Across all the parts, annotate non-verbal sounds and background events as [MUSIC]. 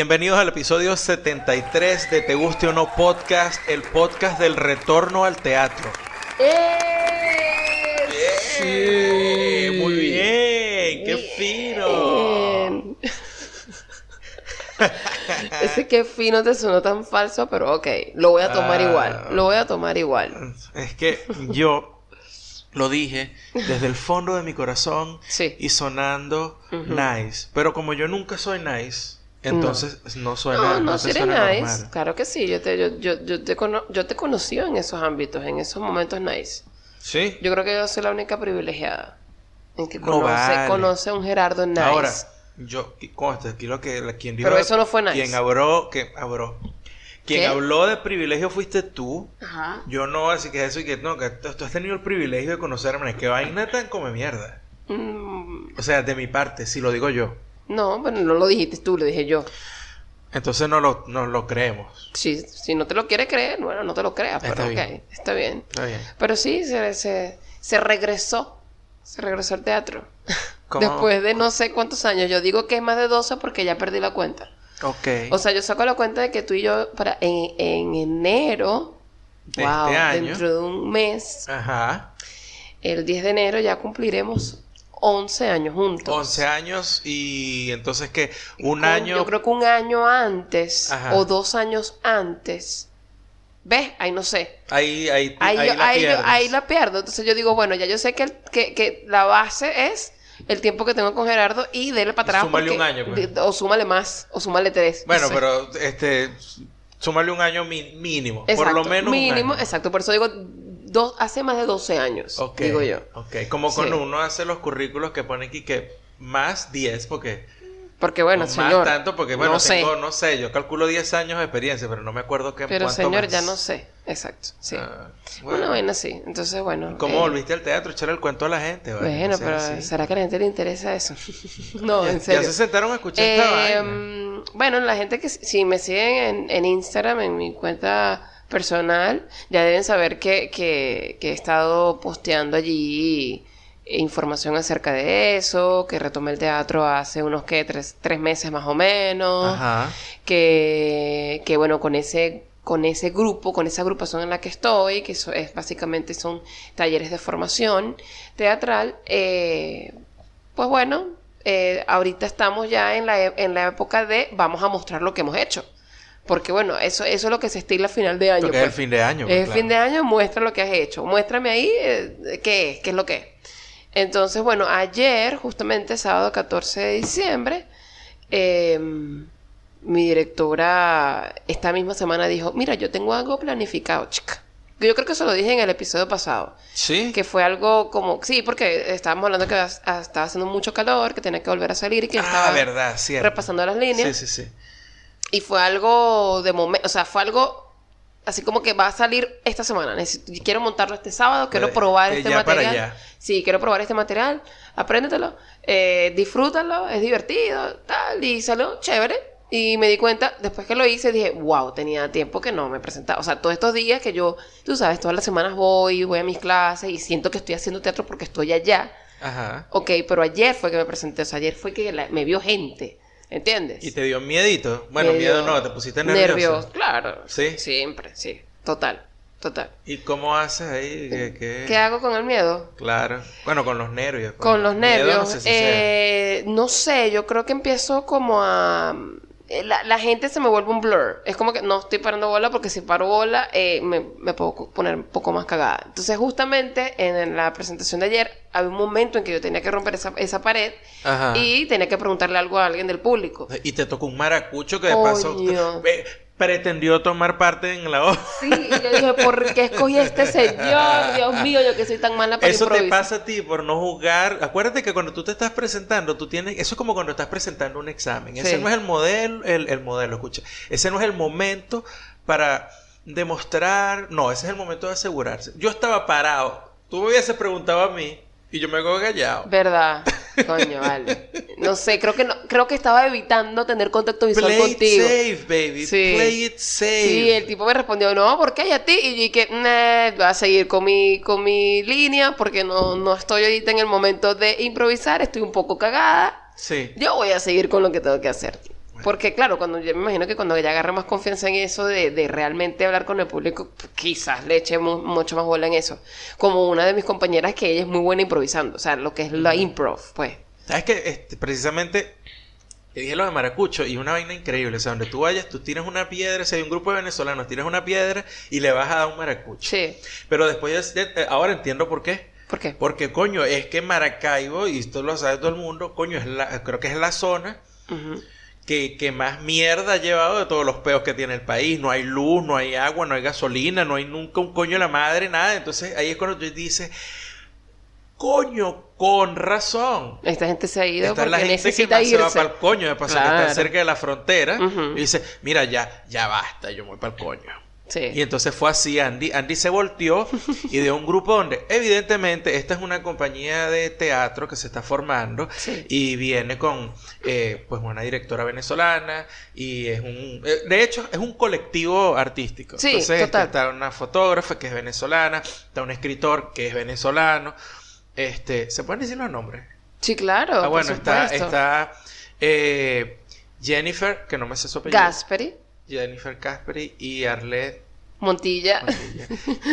Bienvenidos al episodio 73 de Te Guste o No Podcast, el podcast del retorno al teatro. ¡Eh! ¡Eh! Muy bien, qué fino. [LAUGHS] Ese qué fino te sonó tan falso, pero ok, lo voy a tomar Ah. igual. Lo voy a tomar igual. Es que yo lo dije desde el fondo de mi corazón Sí. y sonando nice. Pero como yo nunca soy nice, entonces no, suena No, no, eres suena nice. normal. Claro que sí. Yo te, yo, yo, yo te cono- yo te conocí en esos ámbitos, en esos momentos nice. Sí. Yo creo que yo soy la única privilegiada en que No conoce, vale. conoce a un Gerardo nice. Ahora, yo, conste, aquí lo que, quien dijo... Pero eso no fue nice. Quien habló, que habló. Quien ¿Qué? habló de privilegio fuiste tú. Ajá. Yo no, así que eso y que no, que tú, tú has tenido el privilegio de conocerme. Que vaina tan come mierda. Mm, O sea, de mi parte, si lo digo yo. No, bueno, no lo dijiste tú, lo dije yo. Entonces no lo, no lo creemos. Si, si no te lo quieres creer, bueno, no te lo creas, Está pero ok, bien. está bien. Está bien. Pero sí, se, se, se regresó. Se regresó al teatro. [LAUGHS] ¿Cómo? Después de no sé cuántos años. Yo digo que es más de 12 porque ya perdí la cuenta. Ok. O sea, yo saco la cuenta de que tú y yo para en, en enero, De wow, este año. dentro de un mes, Ajá. el 10 de enero ya cumpliremos 11 años juntos. 11 años y entonces que un año... Yo creo que un año antes Ajá. o dos años antes. ¿Ves? Ahí no sé. Ahí, ahí, Ahí, ahí yo- la ahí yo- pierdes. ahí la pierdo. Entonces yo digo, bueno, ya yo sé que, el- que, que la base es el tiempo que tengo con Gerardo y dele para atrás. Súmale porque- un año, pues. O súmale más, o súmale tres. Bueno, no sé. pero este... Súmale un año mínimo. por lo menos un Mínimo, año. exacto. Por eso digo, dos, hace más de 12 años, digo yo. Ok, como Sí. cuando uno hace los currículos que pone aquí que más 10, porque... Porque bueno, señor. Más tanto, porque bueno, no sé. no sé, yo calculo 10 años de experiencia, pero no me acuerdo qué Pero señor, más. ya no sé. Exacto, sí. Ah, Una bueno. vaina así. Entonces, bueno. ¿Cómo eh, volviste al teatro? Echar el cuento a la gente, ¿vale? Bueno, pero así. ¿será que a la gente le interesa eso? [LAUGHS] no, [LAUGHS] Ya- en serio. Ya se sentaron a escuchar esta Eh, vaina. mm, bueno, la gente que si me siguen en, en Instagram, en mi cuenta personal, ya deben saber que, que, que he estado posteando allí información acerca de eso, que retomé el teatro hace unos que tres, tres meses más o menos, Ajá. que, que bueno, con ese con ese grupo, con esa agrupación en la que estoy, que eso es básicamente son talleres de formación teatral, eh, pues bueno, eh, ahorita estamos ya en la, e- en la época de vamos a mostrar lo que hemos hecho. Porque bueno, eso, eso es lo que se estila a final de año. Porque es el pues. fin de año. Es pues, fin de año, muestra lo que has hecho. Muéstrame ahí eh, qué es, qué es lo que es. Entonces, bueno, ayer, justamente sábado 14 de diciembre, eh, mi directora esta misma semana dijo, mira, yo tengo algo planificado, chica. Yo creo que eso lo dije en el episodio pasado. Sí. Que fue algo como, sí, porque estábamos hablando que estaba haciendo mucho calor, que tenía que volver a salir y que Ah, estaba verdad, cierto. repasando las líneas. Sí, sí, sí. Y fue algo de momento, o sea, fue algo así como que va a salir esta semana. Necesito- quiero montarlo este sábado, quiero De- probar de este material. Sí, quiero probar este material, apréndetelo, eh, disfrútalo, es divertido, tal, y salió chévere. Y me di cuenta, después que lo hice, dije, wow, tenía tiempo que no me presentaba. O sea, todos estos días que yo, tú sabes, todas las semanas voy, voy a mis clases y siento que estoy haciendo teatro porque estoy allá. Ajá. Ok, pero ayer fue que me presenté, o sea, ayer fue que la- me vio gente, ¿entiendes? ¿Y te dio miedito? Bueno, miedo no, te pusiste nervioso. Nervioso, claro. ¿Sí? Siempre, sí. Total, total. ¿Y cómo haces ahí? ¿Qué, qué? ¿Qué hago con el miedo? Claro. Bueno, con los nervios. Con los miedo, nervios. no sé si eh, no sé, yo creo que empiezo como a... eh, La, la gente se me vuelve un blur. Es como que no estoy parando bola porque si paro bola eh, me, me puedo poner un poco más cagada. Entonces justamente en la presentación de ayer había un momento en que yo tenía que romper esa, esa pared Ajá. y tenía que preguntarle algo a alguien del público. Y te tocó un maracucho que de paso Coño. eh, pretendió tomar parte en la obra. Sí, y yo dije, ¿por qué escogí a este señor? Dios mío, yo que soy tan mala para Eso te pasa a ti por no jugar. Acuérdate que cuando tú te estás presentando, tú tienes. Eso es como cuando estás presentando un examen. Ese no es el modelo, el, el modelo, escucha. Ese no es el momento para demostrar. No, ese es el momento de asegurarse. Yo estaba parado. Tú me hubieses preguntado a mí y yo me quedo callado. ¿Verdad? Coño, vale. No sé, creo que no, creo que estaba evitando tener contacto visual Play it contigo. safe, baby. Sí. Play it safe. Sí, el tipo me respondió, no, ¿por qué? ¿Y a ti? Y yo dije, nah, voy a seguir con mi, con mi línea porque no, no estoy ahorita en el momento de improvisar, estoy un poco cagada. Sí. Yo voy a seguir con lo que tengo que hacer. Porque claro, cuando yo me imagino que cuando ella agarre más confianza en eso de, de realmente hablar con el público, pues, quizás le eche mu- mucho más bola en eso. Como una de mis compañeras que ella es muy buena improvisando, o sea, lo que es la improv, pues. ¿Sabes que este, precisamente te dije lo de Maracucho y una vaina increíble. O sea, donde tú vayas, tú tienes una piedra, si hay un grupo de venezolanos, tienes una piedra y le vas a dar un maracucho. Sí. Pero después, ya- ya- ahora entiendo por qué. ¿Por qué? Porque, coño, es que Maracaibo, y esto lo sabe todo el mundo, coño, es la, creo que es la zona Ujú. Que, que más mierda ha llevado de todos los peos que tiene el país. No hay luz, no hay agua, no hay gasolina, no hay nunca un coño de la madre, nada. Entonces ahí es cuando tú dices, coño, con razón. Esta gente se ha ido Está porque la gente que necesita más se va irse. para el coño, de pasar que está cerca de la frontera. Y dice, mira, ya, ya basta, yo me voy para el coño. Y entonces fue así, Andy, Andy se volteó y de un grupo donde evidentemente esta es una compañía de teatro que se está formando Sí. y viene con eh, pues una directora venezolana y es un eh, de hecho es un colectivo artístico. Sí, entonces total. está una fotógrafa que es venezolana, está un escritor que es venezolano. Este, ¿se pueden decir los nombres? Sí, claro. ah, por bueno, está está eh, Jennifer, que no me sé su apellido. Gasperi, Jennifer Casperi y Arlette Montilla, Montilla.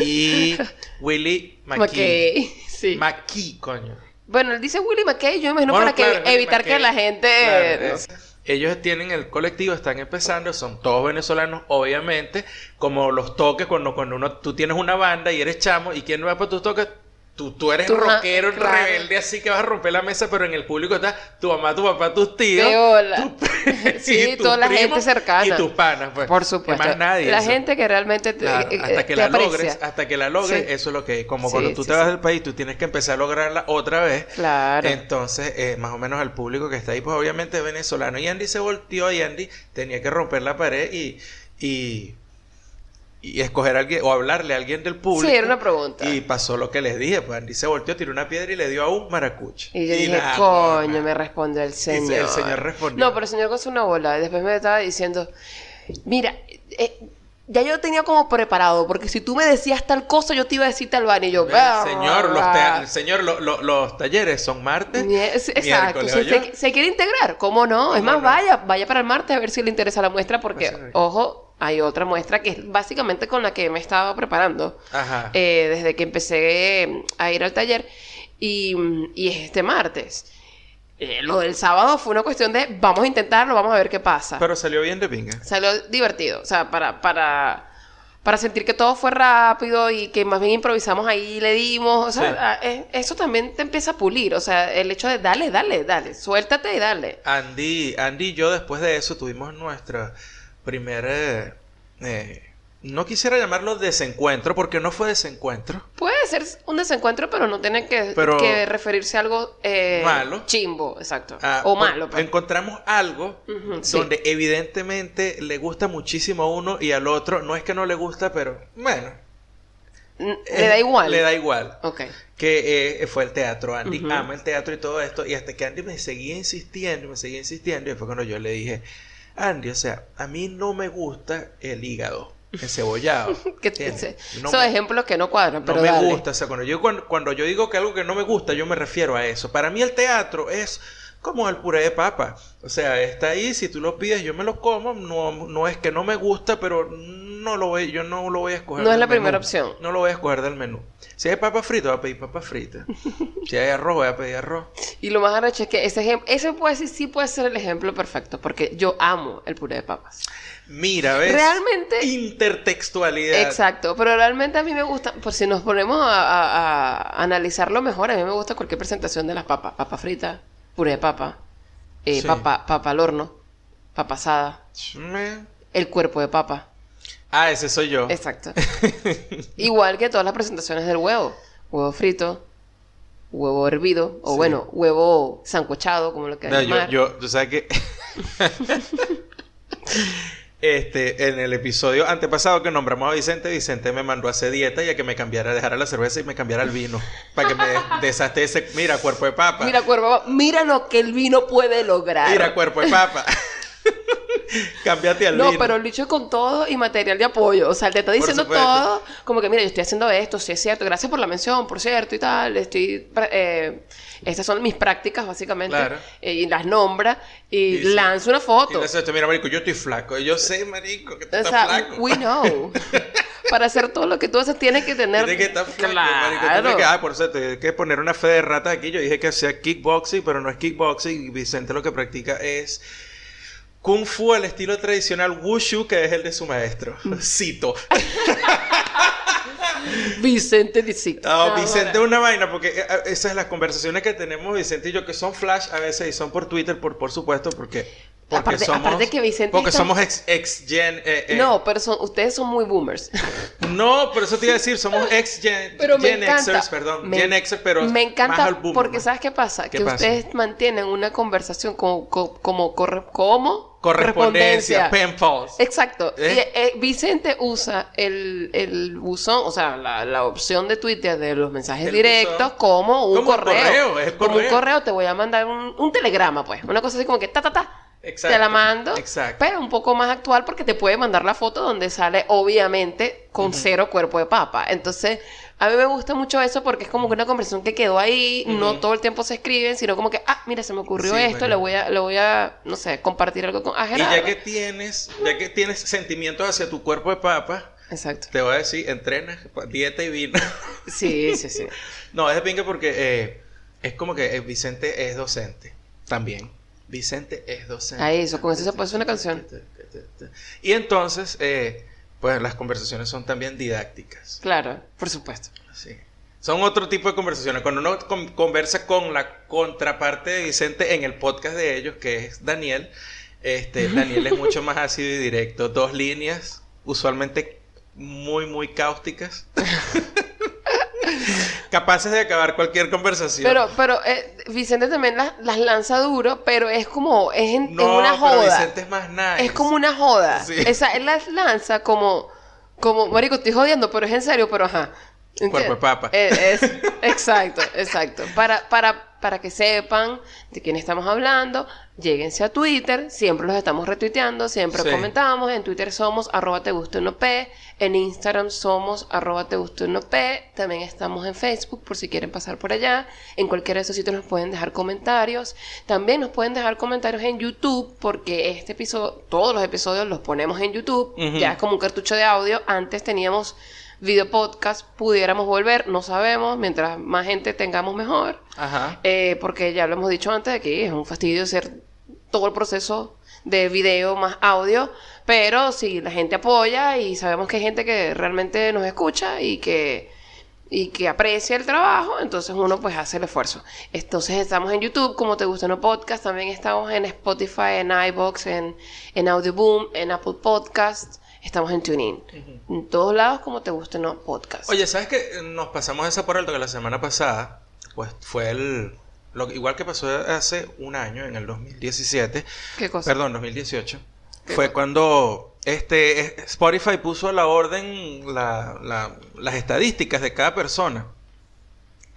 Y [LAUGHS] Willy McKee. McKay. Sí. McKee, coño. Bueno, él dice Willy McKay, yo me imagino Bueno, para que claro, evitar que la gente... Claro, no es- sé. Ellos tienen el colectivo, están empezando, son todos venezolanos, obviamente, como los toques, cuando, cuando uno, tú tienes una banda y eres chamo, ¿y quién va para tus toques? Tú, tú eres Tú, rockero, claro. rebelde, así que vas a romper la mesa, pero en el público está tu mamá, tu papá, tus tíos. Tu- [LAUGHS] Sí, [LAUGHS] y toda la gente cercana. Y tus panas, pues. Por supuesto. Más nadie. la eso. gente que realmente te, Claro, eh, hasta que te la aprecia. logres, hasta que la logres, Sí. eso es lo que es. Como Sí, cuando tú sí, te vas del país, tú tienes que empezar a lograrla otra vez. Claro. Entonces, eh, más o menos el público que está ahí, pues obviamente es venezolano. Y Andy se volteó y Andy tenía que romper la pared y, y, y escoger a alguien o hablarle a alguien del público. Sí, era una pregunta. Y pasó lo que les dije, pues Andy se volteó, tiró una piedra y le dio a un maracucho. Y yo dije, nada, coño, me respondió el señor. el señor respondió. No, pero el señor con una bola. Y después me estaba diciendo, mira, eh, ya yo tenía como preparado, porque si tú me decías tal cosa, yo te iba a decir tal vaina. Y yo, El señor, los, te- señor lo- lo- los talleres son martes. Es- Exacto, se, quiere integrar, ¿cómo no? Es ¿Cómo más, no? vaya, vaya para el martes a ver si le interesa la muestra, porque, Pues sí. ojo, hay otra muestra que es básicamente con la que me estaba preparando Ajá. eh, desde que empecé eh, a ir al taller y, y es este martes. Eh, lo del sábado fue una cuestión de vamos a intentarlo, vamos a ver qué pasa. Pero salió bien de pinga. Salió divertido, o sea, para, para, para sentir que todo fue rápido y que más bien improvisamos ahí y le dimos, o sea, Sí. a- eh, eso también te empieza a pulir, o sea, el hecho de dale, dale, dale, suéltate y dale. Andy, Andy y yo después de eso tuvimos nuestra primera... eh, eh, no quisiera llamarlo desencuentro porque no fue desencuentro. Puede ser un desencuentro, pero no tiene que, Pero- que referirse a algo eh, Malo. chimbo, exacto. Ah, o malo. pues. Encontramos algo donde evidentemente le gusta muchísimo a uno y al otro. No es que no le gusta, pero bueno. N- eh, Le da igual. Le da igual. Ok. Que eh, fue el teatro. Andy ama el teatro y todo esto. Y hasta que Andy me seguía insistiendo, me seguía insistiendo. Y fue cuando yo le dije, Andy, o sea, a mí no me gusta el hígado encebollado. [LAUGHS] Que. No son me- ejemplos que no cuadran, no pero me dale. gusta. O sea, cuando yo, cuando, cuando yo digo que algo que no me gusta, yo me refiero a eso. Para mí el teatro es como el puré de papa. O sea, está ahí, si tú lo pides, yo me lo como. No, no es que no me gusta, pero no lo voy, yo no lo voy a escoger. No es la primera opción. No lo voy a escoger del menú. Si hay papa frita, voy a pedir papa frita. si hay arroz, voy a pedir arroz. Y lo más arrecho es que ese ejemplo, ese puede ser, sí puede ser el ejemplo perfecto, porque yo amo el puré de papas. Mira, ¿ves? Realmente- Intertextualidad. Exacto, pero realmente a mí me gusta, por si nos ponemos a, a- a analizarlo mejor, a mí me gusta cualquier presentación de las papas, papa frita, puré de papa, eh, Sí. papa, papa al horno, papa asada, Me- el cuerpo de papa. Ah, ese soy yo. Exacto. [LAUGHS] Igual que todas las presentaciones del huevo. Huevo frito, huevo hervido, o Sí. bueno, huevo sancochado, como lo No, quieras yo, llamar. yo, tú sabes que. [LAUGHS] este, en el episodio antepasado que nombramos a Vicente, Vicente me mandó a hacer dieta y a que me cambiara, dejara la cerveza y me cambiara el vino. Para que me [LAUGHS] desaste ese. Mira, cuerpo de papa. Mira, cuerpo, de papa, mira lo que el vino puede lograr. Mira, cuerpo de papa. [LAUGHS] Cámbiate al No, vino. pero el bicho con todo y material de apoyo. O sea, te está diciendo todo, como que mira, yo estoy haciendo esto, sí es cierto, gracias por la mención, por cierto, y tal. Estoy. eh, estas son mis prácticas, básicamente. Claro. eh, y las nombra y, Y sí. lanza una Y foto. dice esto, mira, marico, yo estoy flaco. Yo sé, marico, que tú O estás sea, flaco. we know. [LAUGHS] Para hacer todo lo que tú haces, tienes que tener. Tienes que estar flaco, Claro. marico. Tienes que, ah, por cierto, hay que poner una fe de rata aquí. Yo dije que hacía kickboxing, pero no es kickboxing. Y Vicente lo que practica es Kung Fu al estilo tradicional Wushu, que es el de su maestro. Mm. Cito. [LAUGHS] Vicente dice. No, Vicente es una vaina, porque eh, eh, esas son las conversaciones que tenemos Vicente y yo, que son flash a veces y son por Twitter, por, por supuesto, porque, porque Aparte- somos... aparte que Vicente Porque está- somos ex, ex gen... eh, eh, No, pero son, ustedes son muy boomers. [LAUGHS] No, por eso te iba a decir, somos ex gen, Pero me gen encanta. Xers, perdón. Me- gen Xers, pero me más encanta al boomer, porque. ¿sabes qué pasa? ¿Qué que pasa? ustedes mantienen una conversación como, como, como, ¿cómo? Correspondencia, pen pals. Exacto. ¿Eh? Y, Vicente usa el, el buzón, o sea, la, la opción de Twitter de los mensajes El directos buzón. como un Como correo. correo, es el Como un correo. correo te voy a mandar un, un telegrama, pues. Una cosa así como que ta, ta, ta. Exacto, Te la mando. exacto. Pero un poco más actual porque te puede mandar la foto donde sale, obviamente, con cero cuerpo de papa. Entonces, a mí me gusta mucho eso porque es como que una conversación que quedó ahí. No todo el tiempo se escriben, sino como que, ah, mira, se me ocurrió Sí, esto, bueno. le voy a, le voy a, no sé, compartir algo con. Ah, Y ya que tienes, ya que tienes sentimientos hacia tu cuerpo de papa, Exacto. te voy a decir, entrena, dieta y vino. [LAUGHS] Sí, sí, sí. [LAUGHS] no, es de pinga porque eh, es como que eh, Vicente es docente también. Vicente es docente. Ahí, eso, con eso se puede hacer una canción. Y entonces, eh, pues las conversaciones son también didácticas. Claro, por supuesto. Sí. Son otro tipo de conversaciones. Cuando uno con- conversa con la contraparte de Vicente en el podcast de ellos, que es Daniel, este, [LAUGHS] Daniel es mucho más ácido y directo. Dos líneas, usualmente muy, muy cáusticas. [LAUGHS] [LAUGHS] Capaces de acabar cualquier conversación. Pero, pero eh, Vicente también las, las lanza duro, pero es como, es en, no, una pero joda. Vicente es más nice. Es como una joda. Sí. Esa, él las lanza como, como, marico, estoy jodiendo, pero es en serio, pero ajá. Cuerpo de papa. Eh, es- exacto, exacto. Para, para, para que sepan de quién estamos hablando, lléguense a Twitter, siempre los estamos retuiteando, siempre Sí. comentamos, en Twitter somos arroba te gusta uno P, en Instagram somos arroba te gusta uno P, también estamos en Facebook por si quieren pasar por allá, en cualquiera de esos sitios nos pueden dejar comentarios, también nos pueden dejar comentarios en YouTube, porque este episodio, todos los episodios los ponemos en YouTube, ya es como un cartucho de audio, antes teníamos video podcast, pudiéramos volver, no sabemos, mientras más gente tengamos mejor. Ajá. Eh, porque ya lo hemos dicho antes aquí, es un fastidio hacer todo el proceso de video más audio, pero si la gente apoya y sabemos que hay gente que realmente nos escucha y que y que aprecia el trabajo, entonces uno pues hace el esfuerzo. Entonces estamos en YouTube, como te gusta no podcast, también estamos en Spotify, en iBox, en, en Audioboom, en Apple Podcast, estamos en TuneIn. En todos lados como te gusta no podcast. Oye, ¿sabes que nos pasamos esa por alto que la semana pasada, pues fue el lo, igual que pasó hace un año en el 2017, ¿Qué cosa? perdón, 2018, ¿Qué fue cosa? cuando este Spotify puso a la orden la- la- las estadísticas de cada persona.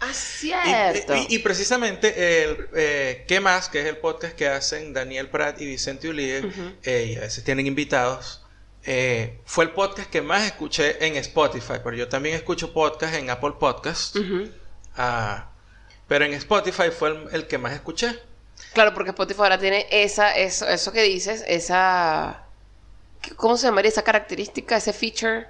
Ah, cierto. y- y precisamente el eh, ¿Qué más? que es el podcast que hacen Daniel Prat y Vicente Ulie, Ujú. eh, y a veces tienen invitados. Eh, fue el podcast que más escuché en Spotify, pero yo también escucho podcast en Apple Podcasts. Ah, pero en Spotify fue el, el que más escuché. Claro, porque Spotify ahora tiene esa, eso, eso que dices, esa... ¿Cómo se llamaría? Esa característica, ese feature.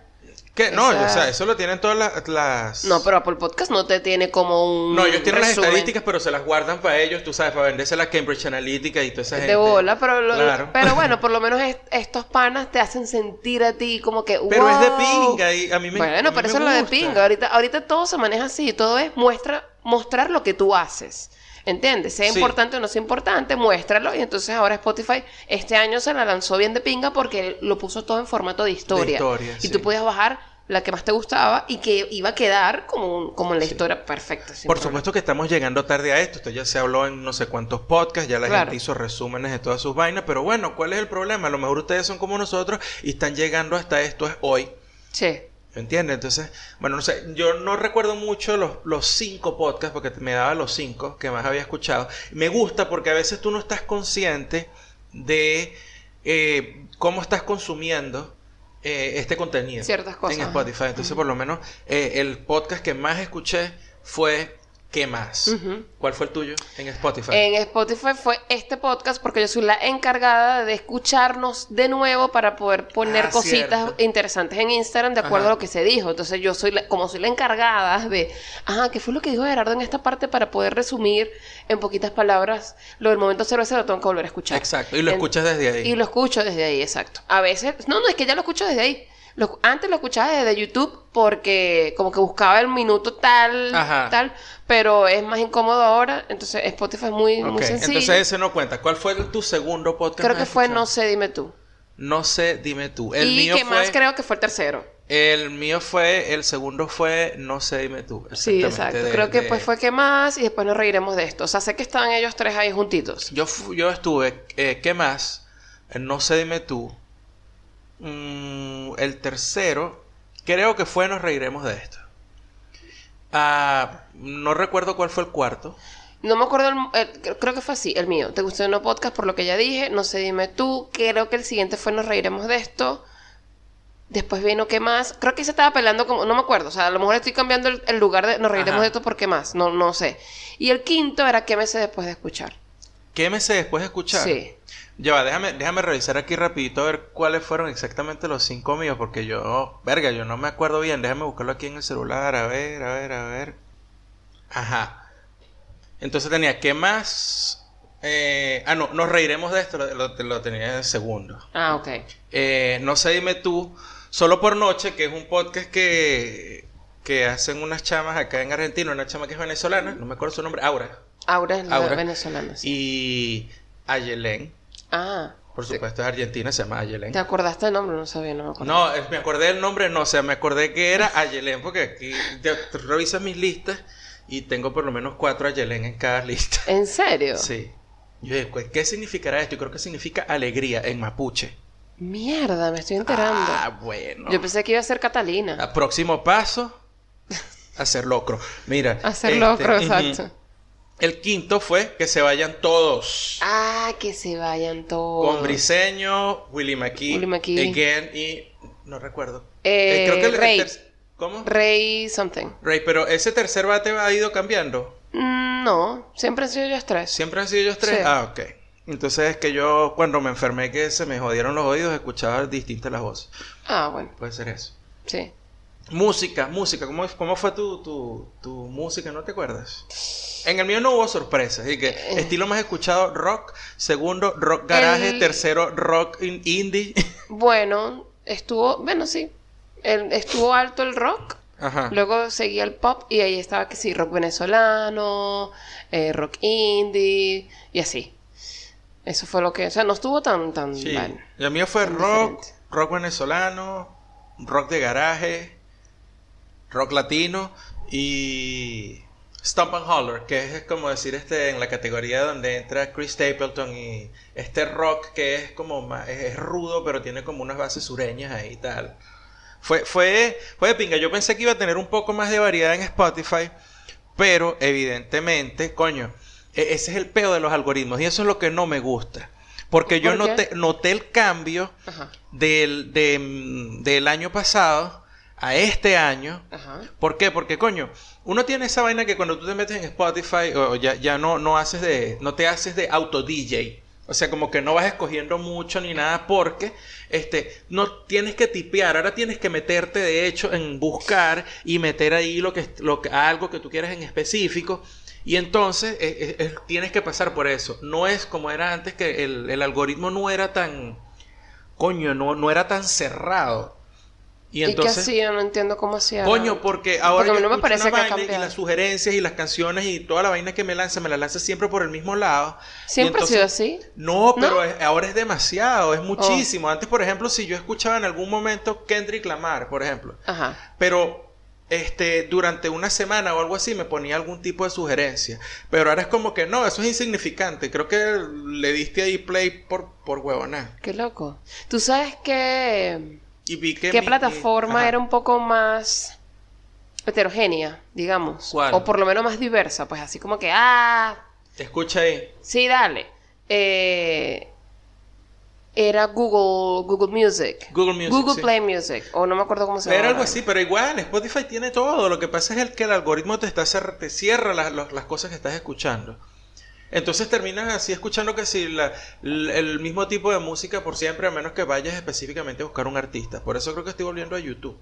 Que no, Esa- o sea, eso lo tienen todas las. las- No, pero Apple Podcast no te tiene como un No, ellos tienen las estadísticas, pero se las guardan para ellos, tú sabes, para venderse la Cambridge Analytica y toda esa gente. de bola, pero, lo- Claro. pero bueno, [LAUGHS] por lo menos est- estos panas te hacen sentir a ti como que Pero es de pinga y a mí me Bueno, mí pero me eso es lo de pinga. Ahorita, ahorita todo se maneja así, todo es muestra, mostrar lo que tú haces. ¿Entiendes? Sea Sí. importante o no sea importante, muéstralo. Y entonces ahora Spotify este año se la lanzó bien de pinga porque lo puso todo en formato de historia. historia, y sí. tú podías bajar la que más te gustaba y que iba a quedar como, un- como en la historia perfecta. Por problema. supuesto que estamos llegando tarde a esto. Esto ya se habló en no sé cuántos podcasts, ya la Claro. gente hizo resúmenes de todas sus vainas. Pero bueno, ¿cuál es el problema? A lo mejor ustedes son como nosotros y están llegando hasta esto es hoy. Sí. ¿Me entiendes? Entonces, bueno, no sé, yo no recuerdo mucho los, los cinco podcasts, porque me daba los cinco que más había escuchado. Me gusta porque a veces tú no estás consciente de eh, cómo estás consumiendo eh, este contenido Ciertas cosas. en Spotify. Entonces, por lo menos, eh, el podcast que más escuché fue ¿Qué más? ¿Cuál fue el tuyo en Spotify? En Spotify fue este podcast porque yo soy la encargada de escucharnos de nuevo para poder poner Ah, cositas cierto. interesantes en Instagram de acuerdo Ajá. a lo que se dijo. Entonces yo soy la- como soy la encargada de, ah, ¿qué fue lo que dijo Gerardo en esta parte para poder resumir en poquitas palabras lo del momento cerveza lo tengo que volver a escuchar. Exacto, y lo En- escuchas desde ahí. Y lo escucho desde ahí, exacto. A veces, no, no, es que ya lo escucho desde ahí. Lo- antes lo escuchaba desde YouTube porque como que buscaba el minuto tal, Ajá. tal, pero es más incómodo ahora. Entonces Spotify es muy, muy Ok, sencillo. entonces ese no cuenta. ¿Cuál fue tu segundo podcast? creo que fue escuchado? No sé, dime tú. No sé, dime tú. El y mío que fue... más creo que fue el tercero. El mío fue... El segundo fue No sé, dime tú. Sí, exacto. de- creo que de- pues fue que más y después nos reiremos de esto. O sea, sé que estaban ellos tres ahí juntitos. Yo, yo estuve... eh, ¿Qué más? No sé, dime tú. Mm, el tercero... Creo que fue Nos reiremos de esto. Ah, no recuerdo cuál fue el cuarto. No me acuerdo, el- el- creo- que fue así, el mío. Te gustó no podcast por lo que ya dije. No sé, dime tú. Creo que el siguiente fue Nos reiremos de esto. Después vino ¿qué más? Creo que se estaba peleando como... No me acuerdo. O sea, a lo mejor estoy cambiando el, el lugar de Nos reiremos Ajá. de esto por qué más. No, no sé. Y el quinto era ¿Qué me sé después de escuchar? ¿Qué me sé después de escuchar? Sí. Ya va, déjame, déjame revisar aquí rapidito a ver cuáles fueron exactamente los cinco míos, porque yo, verga, yo no me acuerdo bien. Déjame buscarlo aquí en el celular, a ver, a ver, a ver. Ajá. Entonces tenía, ¿qué más? Eh, ah, no, nos reiremos de esto, lo, lo- lo tenía en segundo. Ah, ok. Eh, no sé, dime tú, Solo por Noche, que es un podcast que, que hacen unas chamas acá en Argentina, una chama que es venezolana, no me acuerdo su nombre, Aura. Aura es la Aura. venezolana. sí. Y Ayelén, Ah. por supuesto es argentina, se llama Ayelén. ¿Te acordaste del nombre? No sabía, no me acuerdo. No, me acordé del nombre, no, o sea, me acordé que era Ayelén, porque aquí revisas mis listas y tengo por lo menos cuatro Ayelén en cada lista. [LAUGHS] ¿En serio? Sí. Yo dije, "¿Qué- ¿qué significará esto? Yo creo que significa alegría en mapuche. Mierda, me estoy enterando. Ah, bueno. Yo pensé que iba a ser Catalina. Ah, Próximo paso, [LAUGHS] hacer locro. Mira. Hacer este, locro, ujú. exacto. El quinto fue que se vayan todos. Ah, que se vayan todos. Con Briseño, Willy McKee, Willy McKee. Again y... No recuerdo. Eh, creo que el- Rey. ¿Cómo? Rey something. Rey, pero ese tercer bate ha ido cambiando. Mm, no, siempre han sido ellos tres. ¿Siempre han sido ellos tres? Sí. Ah, ok. Entonces es que yo cuando me enfermé que se me jodieron los oídos escuchaba distintas las voces. Ah, bueno, Puede ser eso. sí. Música, música. ¿Cómo, cómo fue tu, tu, tu música? ¿No te acuerdas? En el mío no hubo sorpresas. Así que estilo más escuchado, rock. Segundo, rock garage. El- Tercero, rock in- indie. [LAUGHS] Bueno, estuvo, bueno, sí. El- estuvo alto el rock. Ajá. Luego seguía el pop y ahí estaba que sí, rock venezolano, eh, rock indie y así. Eso fue lo que, o sea, no estuvo tan, tan Sí. mal. El mío fue rock, diferente. rock venezolano, rock de garaje, rock latino y Stomp and Holler, que es como decir este en la categoría donde entra Chris Stapleton y este rock que es como más, es, rudo pero tiene como unas bases sureñas ahí y tal. Fue, fue, fue de pinga. Yo pensé que iba a tener un poco más de variedad en Spotify, pero evidentemente, coño, e- ese es el peo de los algoritmos y eso es lo que no me gusta. Porque yo noté, noté el cambio del, de, mm, del año pasado a este año. ajá. ¿Por qué? Porque, coño, uno tiene esa vaina que cuando tú te metes en Spotify, o ya, ya no, no haces de, no te haces de auto DJ. O sea, como que no vas escogiendo mucho ni nada porque este, no tienes que tipear, ahora tienes que meterte de hecho en buscar y meter ahí lo que, lo que, algo que tú quieras en específico. Y entonces eh, eh, tienes que pasar por eso. No es como era antes que el, el algoritmo no era tan, coño, no, no era tan cerrado. Y ¿Y, qué entonces... hacía? No entiendo cómo hacía. Coño, porque ahora Porque yo no me parece una que vaina y las sugerencias y las canciones y toda la vaina que me lanza, me la lanza siempre por el mismo lado. ¿Siempre ha sido entonces- así? No, pero ¿No? es- ahora es demasiado, es muchísimo. Antes, por ejemplo, si yo escuchaba en algún momento Kendrick Lamar, por ejemplo, Ajá. pero este durante una semana o algo así me ponía algún tipo de sugerencia. Pero ahora es como que no, eso es insignificante. Creo que le diste ahí play por, por huevona. Qué loco. Tú sabes que... Y ¿Qué mi- plataforma era un poco más heterogénea, digamos? ¿Cuál? O por lo menos más diversa, pues así como que, ah, Te escucha ahí. sí, dale. Eh, era Google, Google Music. Google Music, Google sí. Play Music. O no me acuerdo cómo se llama. Era algo así, pero igual, Spotify tiene todo. Lo que pasa es el que el algoritmo te, está, te cierra las cosas que estás escuchando. Entonces terminas así escuchando que si la- el mismo tipo de música por siempre, a menos que vayas específicamente a buscar un artista. Por eso creo que estoy volviendo a YouTube.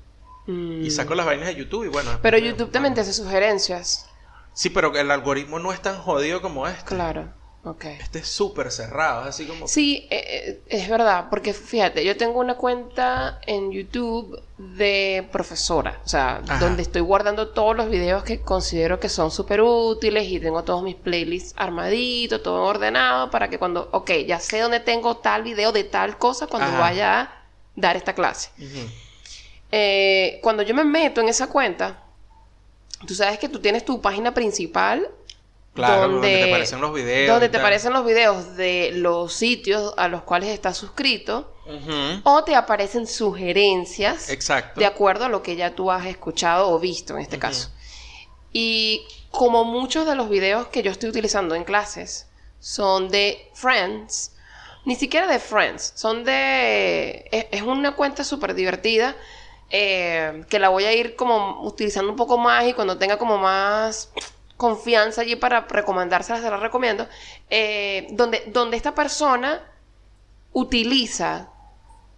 Mm. Y saco las vainas de YouTube y bueno. Pero YouTube también te hace sugerencias. Sí, pero el algoritmo no es tan jodido como este. Claro. Ok. Este es súper cerrado, es así como... Sí, eh, eh, es verdad, porque fíjate, yo tengo una cuenta en YouTube de profesora, o sea, Ajá. donde estoy guardando todos los videos que considero que son súper útiles y tengo todos mis playlists armaditos, todo ordenado, para que cuando, ok, ya sé dónde tengo tal video de tal cosa cuando Ajá. vaya a dar esta clase. Eh, cuando yo me meto en esa cuenta, tú sabes que tú tienes tu página principal. Claro, donde te aparecen los videos Donde te aparecen los videos de los sitios a los cuales estás suscrito. O te aparecen sugerencias Exacto. de acuerdo a lo que ya tú has escuchado o visto en este caso. Y como muchos de los videos que yo estoy utilizando en clases son de Friends, ni siquiera de Friends, son de... Es, es una cuenta súper divertida eh, que la voy a ir como utilizando un poco más y cuando tenga como más confianza allí para recomendárselas, se las recomiendo, eh, donde, donde esta persona utiliza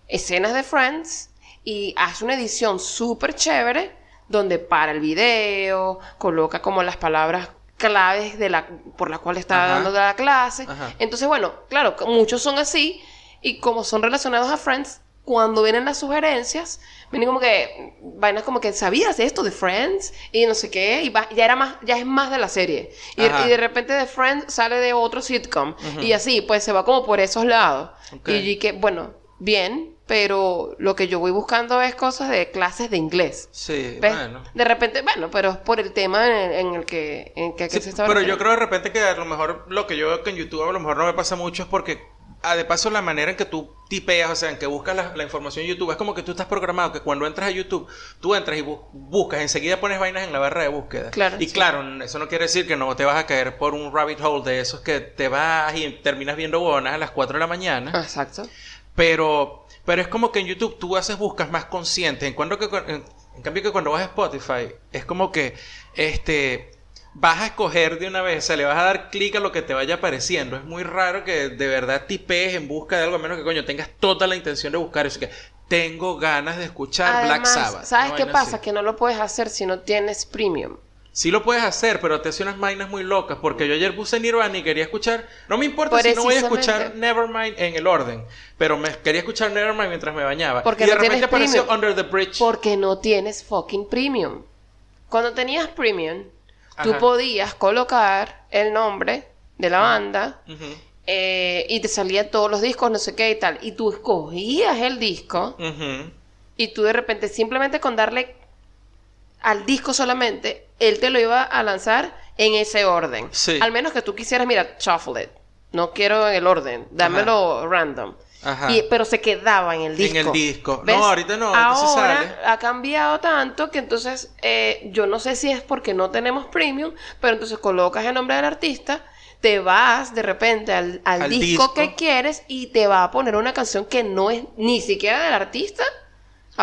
escenas de Friends y hace una edición súper chévere donde para el video, coloca como las palabras claves de la por las cuales está Ajá. dando la clase. Ajá. Entonces, bueno, claro, muchos son así y como son relacionados a Friends, cuando vienen las sugerencias, vienen como que vainas como que sabías esto de Friends y no sé qué y va- ya era más ya es más de la serie. Y, de repente de Friends sale de otro sitcom y así, pues se va como por esos lados. Y que bueno, bien, pero lo que yo voy buscando es cosas de clases de inglés. Sí, ¿Ves? bueno. De repente, bueno, pero es por el tema en el, en el que, en que, que Sí, se está pero yo creo de repente que a lo mejor lo que yo veo que en YouTube a lo mejor no me pasa mucho es porque, ah, de paso, la manera en que tú tipeas, o sea, en que buscas la, la información en YouTube, es como que tú estás programado que cuando entras a YouTube, tú entras y bu- buscas, enseguida pones vainas en la barra de búsqueda. Claro, y sí. claro, eso no quiere decir que no te vas a caer por un rabbit hole de esos que te vas y terminas viendo bonas a las 4 de la mañana. Exacto. Pero, pero es como que en YouTube tú haces buscas más conscientes. En, cuando que, en, en cambio que cuando vas a Spotify, es como que este vas a escoger de una vez, o sea, le vas a dar clic a lo que te vaya apareciendo. Es muy raro que de verdad tipees en busca de algo, a menos que coño tengas toda la intención de buscar eso. Que tengo ganas de escuchar Black Sabbath. ¿sabes qué pasa? así. Que no lo puedes hacer si no tienes premium. Sí lo puedes hacer, pero te hace unas vainas muy locas. Porque yo ayer puse Nirvana y quería escuchar. No me importa si no voy a escuchar. Nevermind en el orden. Pero me quería escuchar Nevermind mientras me bañaba. Porque y de no repente apareció premium. Under the Bridge. Porque no tienes fucking premium. Cuando tenías premium, tú podías colocar el nombre de la banda eh, y te salían todos los discos, no sé qué y tal. Y tú escogías el disco y tú de repente simplemente con darle al disco solamente, él te lo iba a lanzar en ese orden. Sí. Al menos que tú quisieras, mira, shuffle it. No quiero en el orden, dámelo random. Ajá. Y- pero se quedaba en el En disco. el disco. ¿Ves? No, ahorita no, Ahora sale. ha cambiado tanto que entonces eh, yo no sé si es porque no tenemos premium, pero entonces colocas el nombre del artista, te vas de repente al, al Al disco, disco. que quieres y te va a poner una canción que no es ni siquiera del artista.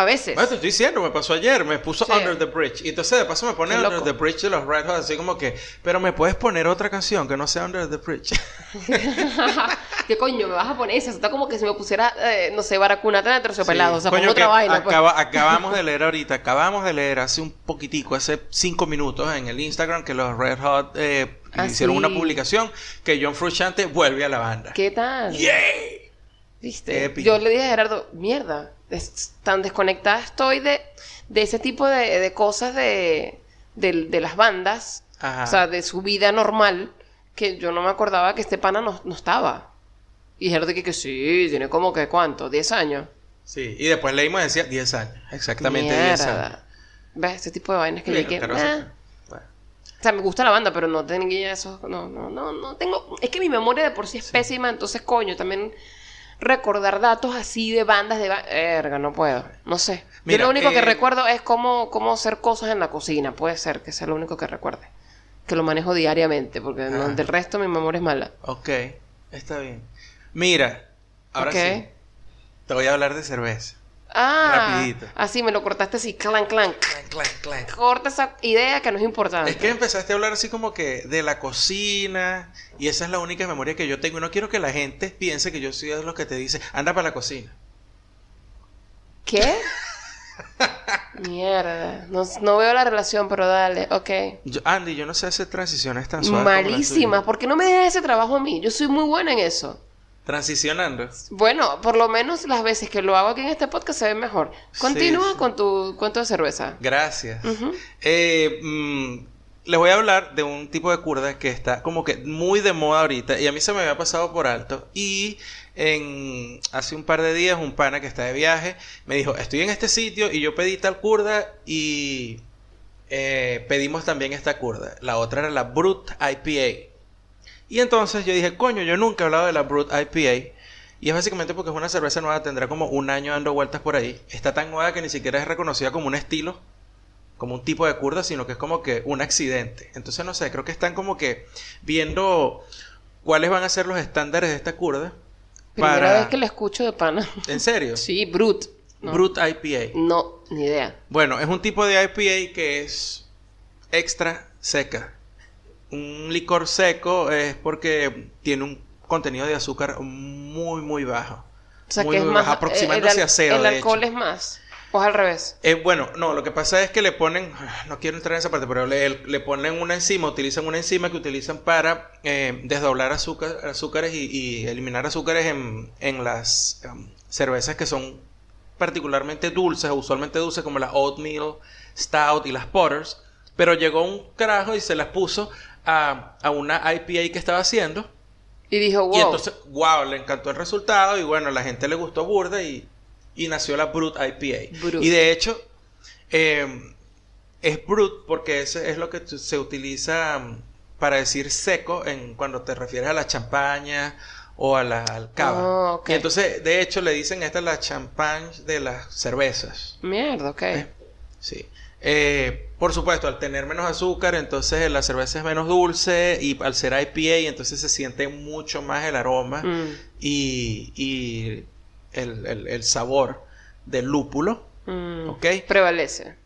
A veces. Bueno, te estoy diciendo, me pasó ayer, me puso Sí. Under the Bridge. Y entonces de paso me pone Under the Bridge de los Red Hot, así como que, pero me puedes poner otra canción que no sea Under the Bridge. [LAUGHS] ¿Qué coño me vas a poner esa? Está como que si me pusiera, eh, no sé, baracunata de terciopelado. Sí. O sea, Coño, pongo otra vaina. pues. acaba- [LAUGHS] acabamos de leer ahorita, acabamos de leer hace un poquitico, hace cinco minutos en el Instagram que los Red Hot eh, Ah, hicieron sí. una publicación que John Frusciante vuelve a la banda. ¿Qué tal? ¡Yay! ¿Viste? Yo le dije a Gerardo, mierda, es- tan desconectada estoy de, de ese tipo de, de cosas de, de, de las bandas, Ajá. o sea, de su vida normal, que yo no me acordaba que este pana no, no estaba. Y Gerardo que, que sí, tiene como que, ¿cuánto? ¿10 años? Sí, y después leímos y decía 10 años, exactamente 10 años. ¿Ves? Ese tipo de vainas que yo. O sea, me gusta la banda, pero no tenía eso. No, no, no, no tengo. Es que mi memoria de por sí es pésima, entonces, coño, también recordar datos así de bandas de. ba- Erga, no puedo. No sé. Mira, Yo lo único que eh, recuerdo es cómo, cómo hacer cosas en la cocina. Puede ser que sea lo único que recuerde. Que lo manejo diariamente, porque no- Ah. del resto mi memoria es mala. Ok, está bien. Mira, ahora sí. Te voy a hablar de cerveza. Ah, Rapidito. así me lo cortaste así, clan, clan. Clank, clank, clank. Corta esa idea que no es importante. Es que empezaste a hablar así como que de la cocina y esa es la única memoria que yo tengo y no quiero que la gente piense que yo soy de los que te dice, anda para la cocina. ¿Qué? [LAUGHS] Mierda. No, no veo la relación, pero dale, ok. Yo- Andy, yo no sé hacer transiciones tan suaves. como las Malísima. tuyas. ¿Por qué no me dejas ese trabajo a mí? Yo soy muy buena en eso. Transicionando. Bueno, por lo menos las veces que lo hago aquí en este podcast se ve mejor. Continúa sí. con tu cuento de cerveza. Gracias. Eh, mm, les voy a hablar de un tipo de curda que está como que muy de moda ahorita y a mí se me había pasado por alto y en hace un par de días un pana que está de viaje me dijo estoy en este sitio y yo pedí tal curda y eh, pedimos también esta curda la otra era la Brut IPA y entonces yo dije coño yo nunca he hablado de la Brut IPA y es básicamente porque es una cerveza nueva tendrá como un año dando vueltas por ahí está tan nueva que ni siquiera es reconocida como un estilo como un tipo de curda, sino que es como que un accidente. Entonces, no sé, creo que están como que viendo cuáles van a ser los estándares de esta curda. Primera vez que la escucho de pana. ¿En serio? [LAUGHS] sí, Brut. No. Brut IPA. No, ni idea. Bueno, es un tipo de IPA que es extra seca. Un licor seco es porque tiene un contenido de azúcar muy, muy bajo. O sea Muy, que es muy más. bajo, aproximándose el, al- a cero, El de alcohol hecho. es más. O es al revés. Eh, bueno, no, lo que pasa es que le ponen, no quiero entrar en esa parte, pero le, le ponen una enzima, utilizan una enzima que utilizan para eh, desdoblar azúcar, azúcares y, y eliminar azúcares en, en las em, cervezas que son particularmente dulces, usualmente dulces, como la Oatmeal, Stout y las Potters. Pero llegó un carajo y se las puso a, a una IPA que estaba haciendo. Y dijo, wow. Y entonces, wow, le encantó el resultado y bueno, a la gente le gustó burda y, y nació la Brut IPA. Brut. Y de hecho, eh, es Brut porque ese es lo que se utiliza mm, para decir seco en cuando te refieres a la champaña o a la al cava. Ok. Y entonces, de hecho, le dicen esta es la champagne de las cervezas. Mierda, ok. Eh, Sí. Eh, por supuesto, al tener menos azúcar, entonces la cerveza es menos dulce y al ser IPA, entonces se siente mucho más el aroma Mm, y, y el, el- el sabor del lúpulo. mm. ¿Ok? Prevalece.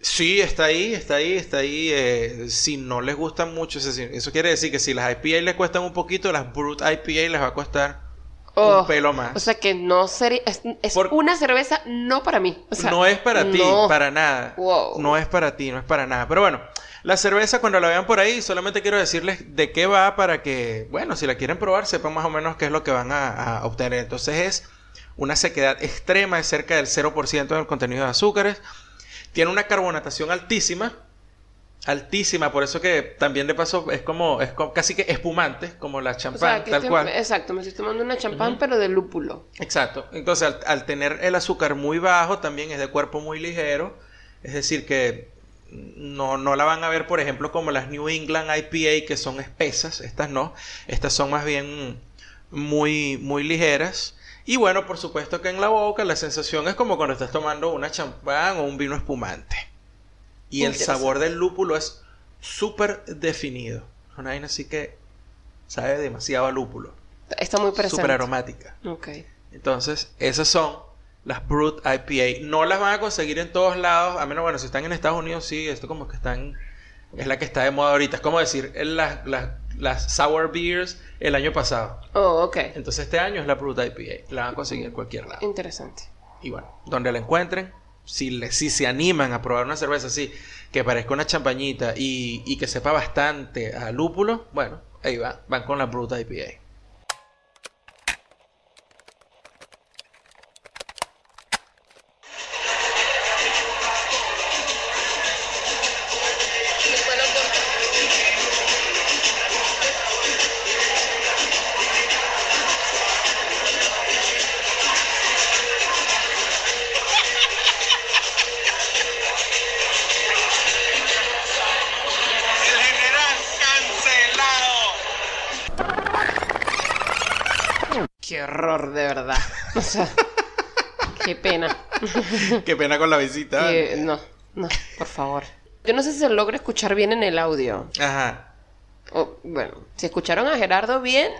Sí, está ahí, está ahí, está ahí. eh, si no les gustan mucho, eso, eso quiere decir que si las IPA les cuestan un poquito, las Brut IPA les va a costar Oh, un pelo más. O sea que no sería. Es, es Por- una cerveza no para mí. O sea, no es para ti, no. para nada. Wow. No es para ti, no es para nada. Pero bueno, la cerveza cuando la vean por ahí, solamente quiero decirles de qué va para que, bueno, si la quieren probar, sepan más o menos qué es lo que van a, a obtener. Entonces es una sequedad extrema, es cerca del 0% del contenido de azúcares. Tiene una carbonatación altísima. Altísima, por eso que también de paso es como, es casi que espumante, como la O champán, sea, tal estoy- cual. Exacto, me estoy tomando una champán, pero de lúpulo. Exacto. Entonces, al, al tener el azúcar muy bajo, también es de cuerpo muy ligero. Es decir, que no, no la van a ver, por ejemplo, como las New England IPA, que son espesas. Estas no. Estas son más bien muy, muy ligeras. Y bueno, por supuesto que en la boca la sensación es como cuando estás tomando una champán o un vino espumante. Y el sabor del lúpulo es súper definido. Una vaina así que sabe demasiado a lúpulo. Está muy presente. Súper aromática. Ok. Entonces, esas son las Brut IPA. No las van a conseguir en todos lados, a menos, bueno, si están en Estados Unidos, sí, esto como que están, es la que está de moda ahorita. Es como decir, las, las, las Sour Beers el año pasado. Oh, ok. Entonces, este año es la Brut IPA. La van a conseguir en cualquier lado. Interesante. Y bueno, donde la encuentren, si, le, si se animan a probar una cerveza así, que parezca una champañita y, y que sepa bastante a lúpulo, bueno, ahí va, van con la Brut IPA. Horror, de verdad. O sea, qué pena. Qué pena con la visita. Que- no, no, por favor. Yo no sé si se logra escuchar bien en el audio. Ajá. O, bueno, si escucharon a Gerardo bien,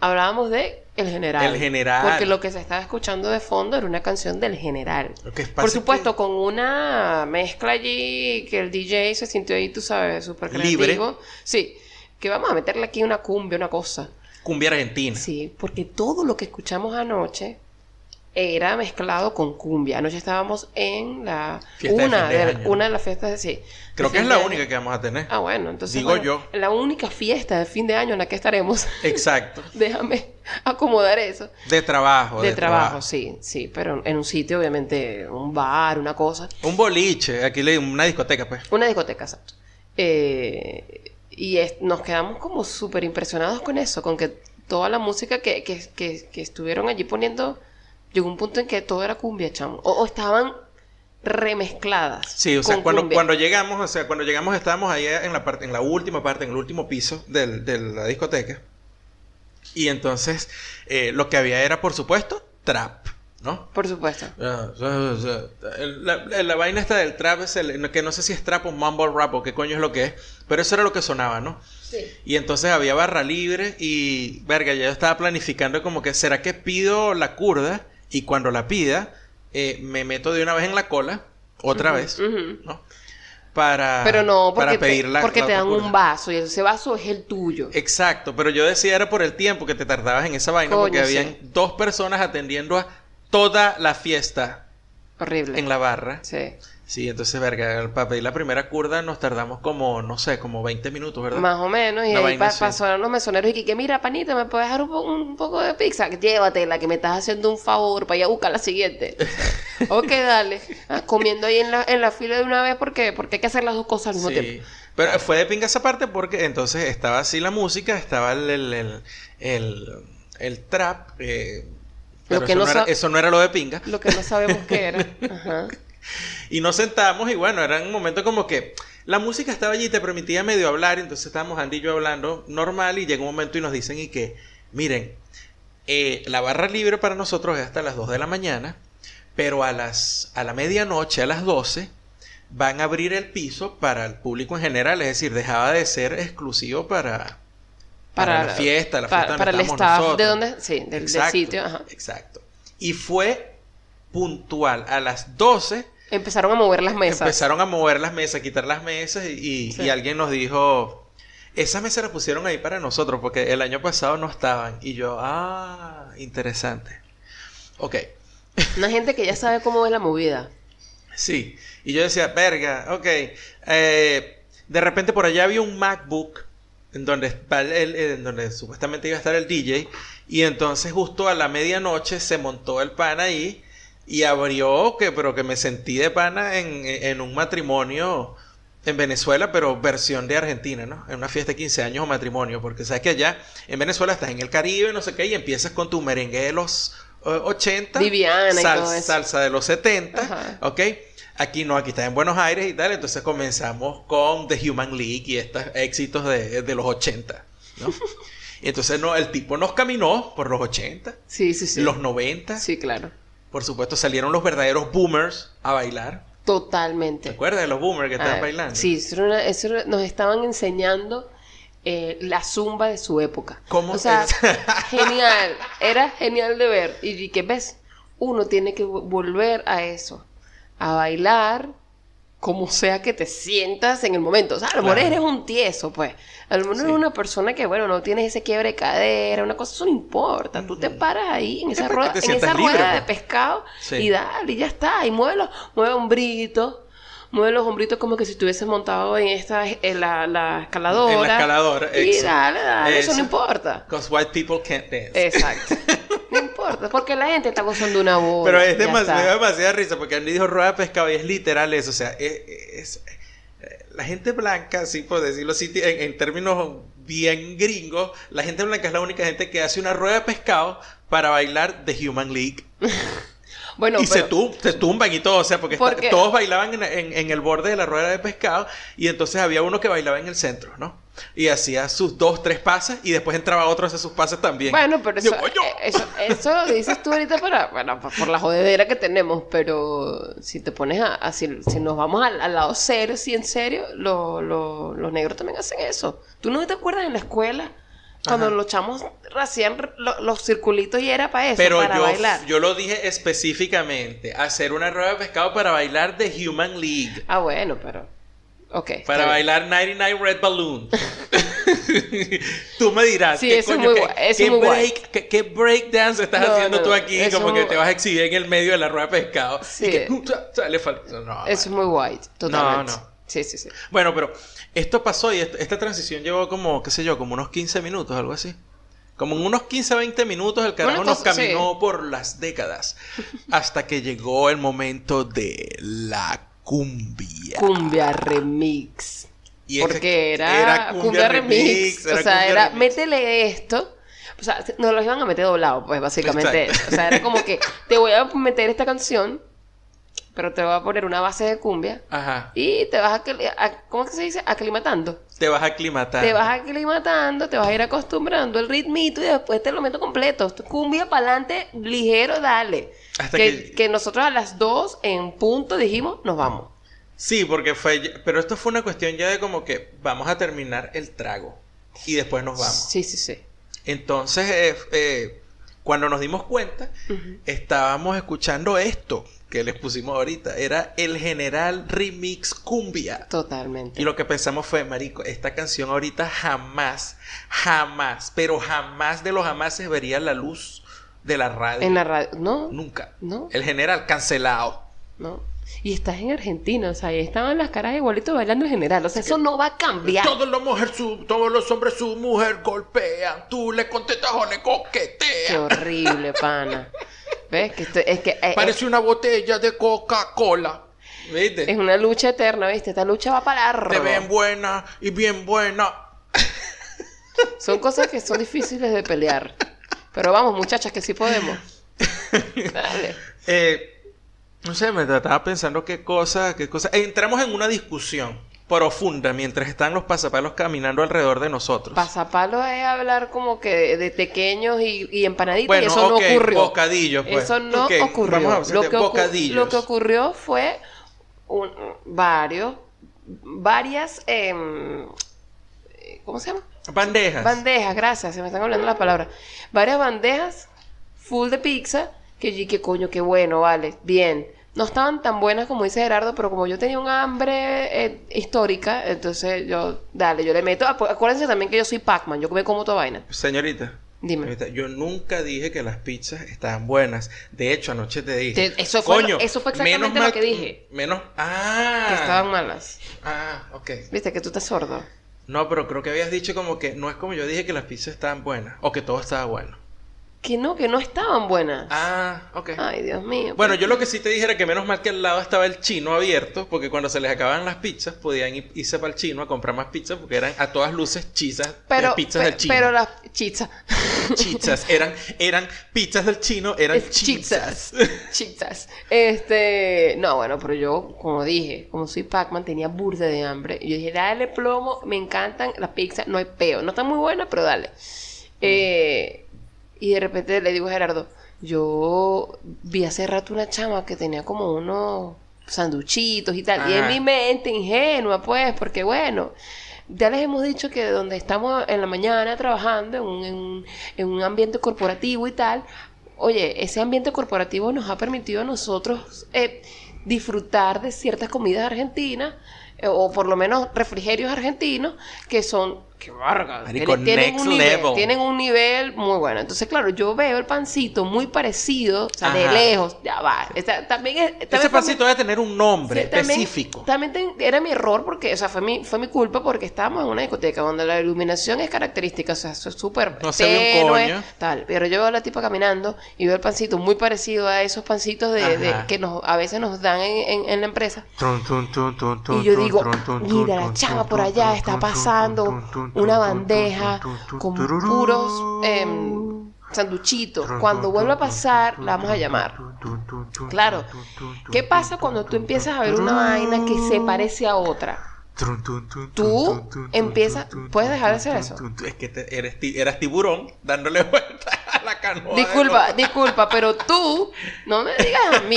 hablábamos de El general. El general. Porque lo que se estaba escuchando de fondo era una canción del general. Por supuesto, que- con una mezcla allí que el DJ se sintió ahí, tú sabes, súper Libre. creativo. Sí, que vamos a meterle aquí una cumbia, una cosa. Cumbia argentina. Sí, porque todo lo que escuchamos anoche era mezclado con cumbia. Anoche estábamos en la Fiesta de una de de, una de las fiestas de sí. Creo de que es la de única año. que vamos a tener. Ah, bueno, entonces Digo bueno, yo. La única fiesta de fin de año en la que estaremos. [LAUGHS] Exacto. Déjame acomodar eso. De trabajo. De, trabajo, sí, sí, pero en un sitio, obviamente, un bar, una cosa. Un boliche, aquí le una discoteca, pues. Una discoteca, exacto. Eh, y es- nos quedamos como súper impresionados con eso, con que toda la música que, que, que, que estuvieron allí poniendo, llegó un punto en que todo era cumbia, chamo. O, o estaban remezcladas. Sí, o sea, cuando, cumbia. cuando llegamos, o sea, cuando llegamos estábamos ahí en la parte, en la última parte, en el último piso del- de la discoteca. Y entonces, eh, lo que había era, por supuesto, trap, ¿no? Por supuesto. Ah, La, la- la vaina esta del trap es el, que no sé si es trap o mumble rap o qué coño es lo que es, pero eso era lo que sonaba, ¿no? Sí. Y entonces había barra libre y, verga, ya yo estaba planificando como que, ¿será que pido la curda? Y cuando la pida, eh, me meto de una vez en la cola, otra vez. ¿no? Para, Pero no, para porque, pedir te, la- porque la te dan curda. un vaso y ese vaso es el tuyo. Exacto, pero yo decía era por el tiempo que te tardabas en esa vaina, porque sí. habían dos personas atendiendo a toda la fiesta Horrible. en la barra. Sí. Sí, entonces, verga, para pedir la primera curda nos tardamos como, no sé, como 20 minutos, ¿verdad? Más o menos, y Una ahí pa- pasaron los mesoneros y que, mira, panita, ¿me puedes dejar un, po- un poco de pizza? Llévatela, que me estás haciendo un favor para ir a buscar la siguiente. [LAUGHS] ok, dale. Ah, comiendo ahí en la, en la fila de una vez, ¿por qué? Porque hay que hacer las dos cosas al mismo Sí. tiempo. Pero fue de pinga esa parte porque entonces estaba así la música, estaba el, el, el, el, el trap. eh, Lo pero que eso, no no era, eso no era lo de pinga. Lo que no sabemos qué era. [LAUGHS] Ajá. Y nos sentamos y bueno, era un momento como que la música estaba allí y te permitía medio hablar. Entonces estábamos Andy y yo hablando normal y llega un momento y nos dicen y que, miren, eh, la barra libre para nosotros es hasta las 2 de la mañana, pero a, las, a la medianoche, a las 12, van a abrir el piso para el público en general. Es decir, dejaba de ser exclusivo para, para, la fiesta, la pa- fiesta para el staff nosotros. de donde, sí, del, sitio. Ajá. Exacto. Y fue puntual a las 12 Empezaron a mover las mesas. Empezaron a mover las mesas, a quitar las mesas y, y- Sí. y alguien nos dijo, esas mesas las pusieron ahí para nosotros porque el año pasado no estaban. Y yo, ah, interesante. Ok, [LAUGHS] Una gente que ya sabe cómo es la movida. sí. Y yo decía, verga, ok. Eh, de repente por allá había un MacBook en donde, está el- en donde supuestamente iba a estar el DJ. Y entonces justo a la medianoche se montó el pan ahí y abrió, que, pero que me sentí de pana en, en un matrimonio en Venezuela, pero versión de Argentina, ¿no? En una fiesta de 15 años o matrimonio, porque sabes que allá en Venezuela estás en el Caribe, no sé qué, y empiezas con tu merengue de los eh, 80, Viviana y sal- todo eso. salsa de los 70, Ajá. ¿ok? Aquí no, aquí está en Buenos Aires y tal, entonces comenzamos con The Human League y estos éxitos de, de los 80, ¿no? Y [LAUGHS] entonces no, el tipo nos caminó por los 80, Sí, sí, sí. los 90, Sí, claro. por supuesto salieron los verdaderos boomers a bailar. ¿Te Totalmente. acuerdas de los boomers que estaban Ah, bailando? Sí, eso era una- eso era- nos estaban enseñando eh, la zumba de su época. ¿Cómo O sea, [LAUGHS] [LAUGHS] genial. Era genial de ver. Y, que ves, uno tiene que vo- volver a eso. A bailar como sea que te sientas en el momento. O sea, a lo mejor Claro. eres un tieso, pues. A lo mejor Sí. eres una persona que, bueno, no tienes ese quiebre de cadera, una cosa, eso no importa. Tú te paras ahí en Es esa rueda, en esa libre, rueda de pues. pescado Sí. y dale, y ya está. Y mueve los, mueve hombritos. Mueve los hombritos como que si estuvieses montado en esta en la, la escaladora. En la escaladora, Y dale, dale, eso, Eso. no importa. Because white people can't dance. Exacto. [LAUGHS] importa, porque la gente está gozando una boda. Pero es ya demasiado, me da está. demasiada risa porque Andy dijo rueda de pescado y es literal eso. O sea, es, es- eh, la gente blanca, así por decirlo así, en, en términos bien gringos, la gente blanca es la única gente que hace una rueda de pescado para bailar The Human League. [LAUGHS] Bueno, y se, pero- tum- se tumban y todo, o sea, porque está- Porque- todos bailaban en, en- en el borde de la rueda de pescado y entonces había uno que bailaba en el centro, ¿no? Y hacía sus dos, tres pases y después entraba otro a hacer sus pases también. Bueno, pero eh, eso, eso dices tú ahorita para, bueno, por la jodedera que tenemos, pero si te pones a, a- si, si nos vamos al, al lado serio, sí, en serio, lo- lo- los negros también hacen eso. ¿Tú no te acuerdas en la escuela? Cuando Ajá. los chamos hacían lo- los circulitos y era para eso, Pero para yo, bailar. yo lo dije específicamente, hacer una rueda de pescado para bailar de Human League. Ah, bueno, pero... Ok. está Para bailar 99 Red Balloon. [LAUGHS] tú me dirás, Sí, ¿qué eso es qué, qué muy break, qué, qué break dance estás No, haciendo no, tú aquí? Como que muy te vas a exhibir en el medio de la rueda de pescado. Sí. Y que, sale falta. No, Eso es muy guay, totalmente. No, no. Sí, sí, sí. Bueno, pero esto pasó y est- esta transición llevó como, qué sé yo, como unos 15 minutos, algo así. Como en unos 15, 20 minutos el carajo nos caminó por las décadas [LAUGHS] hasta que llegó el momento de la cumbia. Cumbia remix. Y Porque era, cumbia, remix. era o sea, cumbia era remix. métele esto. O sea, nos los iban a meter doblado, pues básicamente. Exacto. O sea, era como que te voy a meter esta canción, pero te voy a poner una base de cumbia Ajá. y te vas a, ¿cómo es que se dice? Aclimatando. Te vas a aclimatar. Te vas aclimatando, te vas a ir acostumbrando el ritmito y después te lo meto completo. Cumbia para adelante, ligero, dale. Hasta que, que- que nosotros a las dos en punto dijimos, nos vamos. Sí, porque fue. Pero esto fue una cuestión ya de como que vamos a terminar el trago. Y después nos vamos. Sí, sí, sí. Entonces, eh, eh, cuando nos dimos cuenta, estábamos escuchando esto que les pusimos ahorita. Era el General Remix Cumbia. Totalmente. Y lo que pensamos fue, marico, esta canción ahorita jamás, jamás, pero jamás de los jamás se vería la luz de la radio. En la radio. No, Nunca. no, El General cancelado. no. Y estás en Argentina, o sea, ahí estaban las caras igualitos bailando en general. O sea, eso no va a cambiar. Todos los, mujer, su- todos los hombres su mujer golpean. Tú le contestas o le Qué horrible, pana. ¿Ves? Que esto- es que eh, Parece una botella de Coca-Cola. ¿Viste? es una lucha eterna, ¿viste? Esta lucha va para largo. Te ven buena y bien buena. Son cosas que son difíciles de pelear. [LAUGHS] Pero vamos, muchachas, que sí podemos. [LAUGHS] Dale. Eh, no sé, me estaba pensando qué cosa, qué cosa. Entramos en una discusión profunda mientras están los pasapalos caminando alrededor de nosotros. Pasapalo es hablar como que de, pequeños y, y empanaditas Bueno, y eso no ocurrió. bocadillos, pues. Eso no ocurrió. vamos a lo, que bocadillos. lo que ocurrió fue un, varios, varias, em, eh, ¿cómo se llama? Bandejas. Bandejas, gracias, se me están hablando las palabras. Varias bandejas full de pizza que yo, que coño, qué bueno, vale, bien. No estaban tan buenas como dice Gerardo, pero como yo tenía un hambre eh, histórica, entonces yo, dale, yo le meto. Acu- Acuérdense también que yo soy Pac-Man, yo me como toda vaina. Señorita. Dime. señorita, Yo nunca dije que las pizzas estaban buenas. De hecho, anoche te dije. Te- eso fue Coño, lo- eso fue exactamente menos lo que dije. Menos. Ah. Que estaban malas. Ah, ok. Viste que tú estás sordo. No, pero creo que habías dicho como que no es como yo dije que las pizzas estaban buenas. O que todo estaba bueno. Que no, que no estaban buenas. Ah, ok. Ay, Dios mío. Bueno, yo lo que sí te dije era que menos mal que al lado estaba el chino abierto, porque cuando se les acababan las pizzas podían ir- irse para el chino a comprar más pizzas, porque eran a todas luces chizas, pero, eh, pizzas pe- del chino. pero las chichas. Chichas, [LAUGHS] eran, eran pizzas del chino, eran Es chizzas. chizzas. [LAUGHS] Chizzas. Este. No, bueno, pero yo, como dije, como soy Pac-Man, tenía burda de hambre. Y yo dije, dale plomo, me encantan las pizzas, no hay peo. No están muy buenas, pero dale. Eh, y de repente le digo a Gerardo, yo vi hace rato una chama que tenía como unos sanduchitos y tal. Y en mi mente, ingenua, pues, porque bueno. Ya les hemos dicho que donde estamos en la mañana trabajando, en un, en un- en un ambiente corporativo y tal, oye, ese ambiente corporativo nos ha permitido a nosotros eh, disfrutar de ciertas comidas argentinas, eh, o por lo menos refrigerios argentinos, que son, vargas, Marico, tienen, next un nivel, level. tienen un nivel muy bueno. Entonces, claro, yo veo el pancito muy parecido, o sea, de lejos, ya va. También es, también Ese pancito debe tener un nombre Sí, específico. También ten- era mi error porque, o sea, fue mi, fue mi culpa porque estábamos en una discoteca donde la iluminación es característica, o sea, eso es súper No tenue, coño. tal. Pero yo veo a la tipa caminando y veo el pancito muy parecido a esos pancitos de, que nos, a veces nos dan en, en- en la empresa. Trun, Y yo digo, mira, la chava por allá está pasando una bandeja con puros em, sanduchitos. Cuando vuelva a pasar, la vamos a llamar. Claro. ¿Qué pasa cuando tú empiezas a ver una vaina que se parece a otra? Tú empiezas- ¿puedes dejar de hacer eso? Es que te- eres, eras tiburón dándole [LAUGHS] vuelta a la canoa. Disculpa, disculpa, pero tú no me digas a mí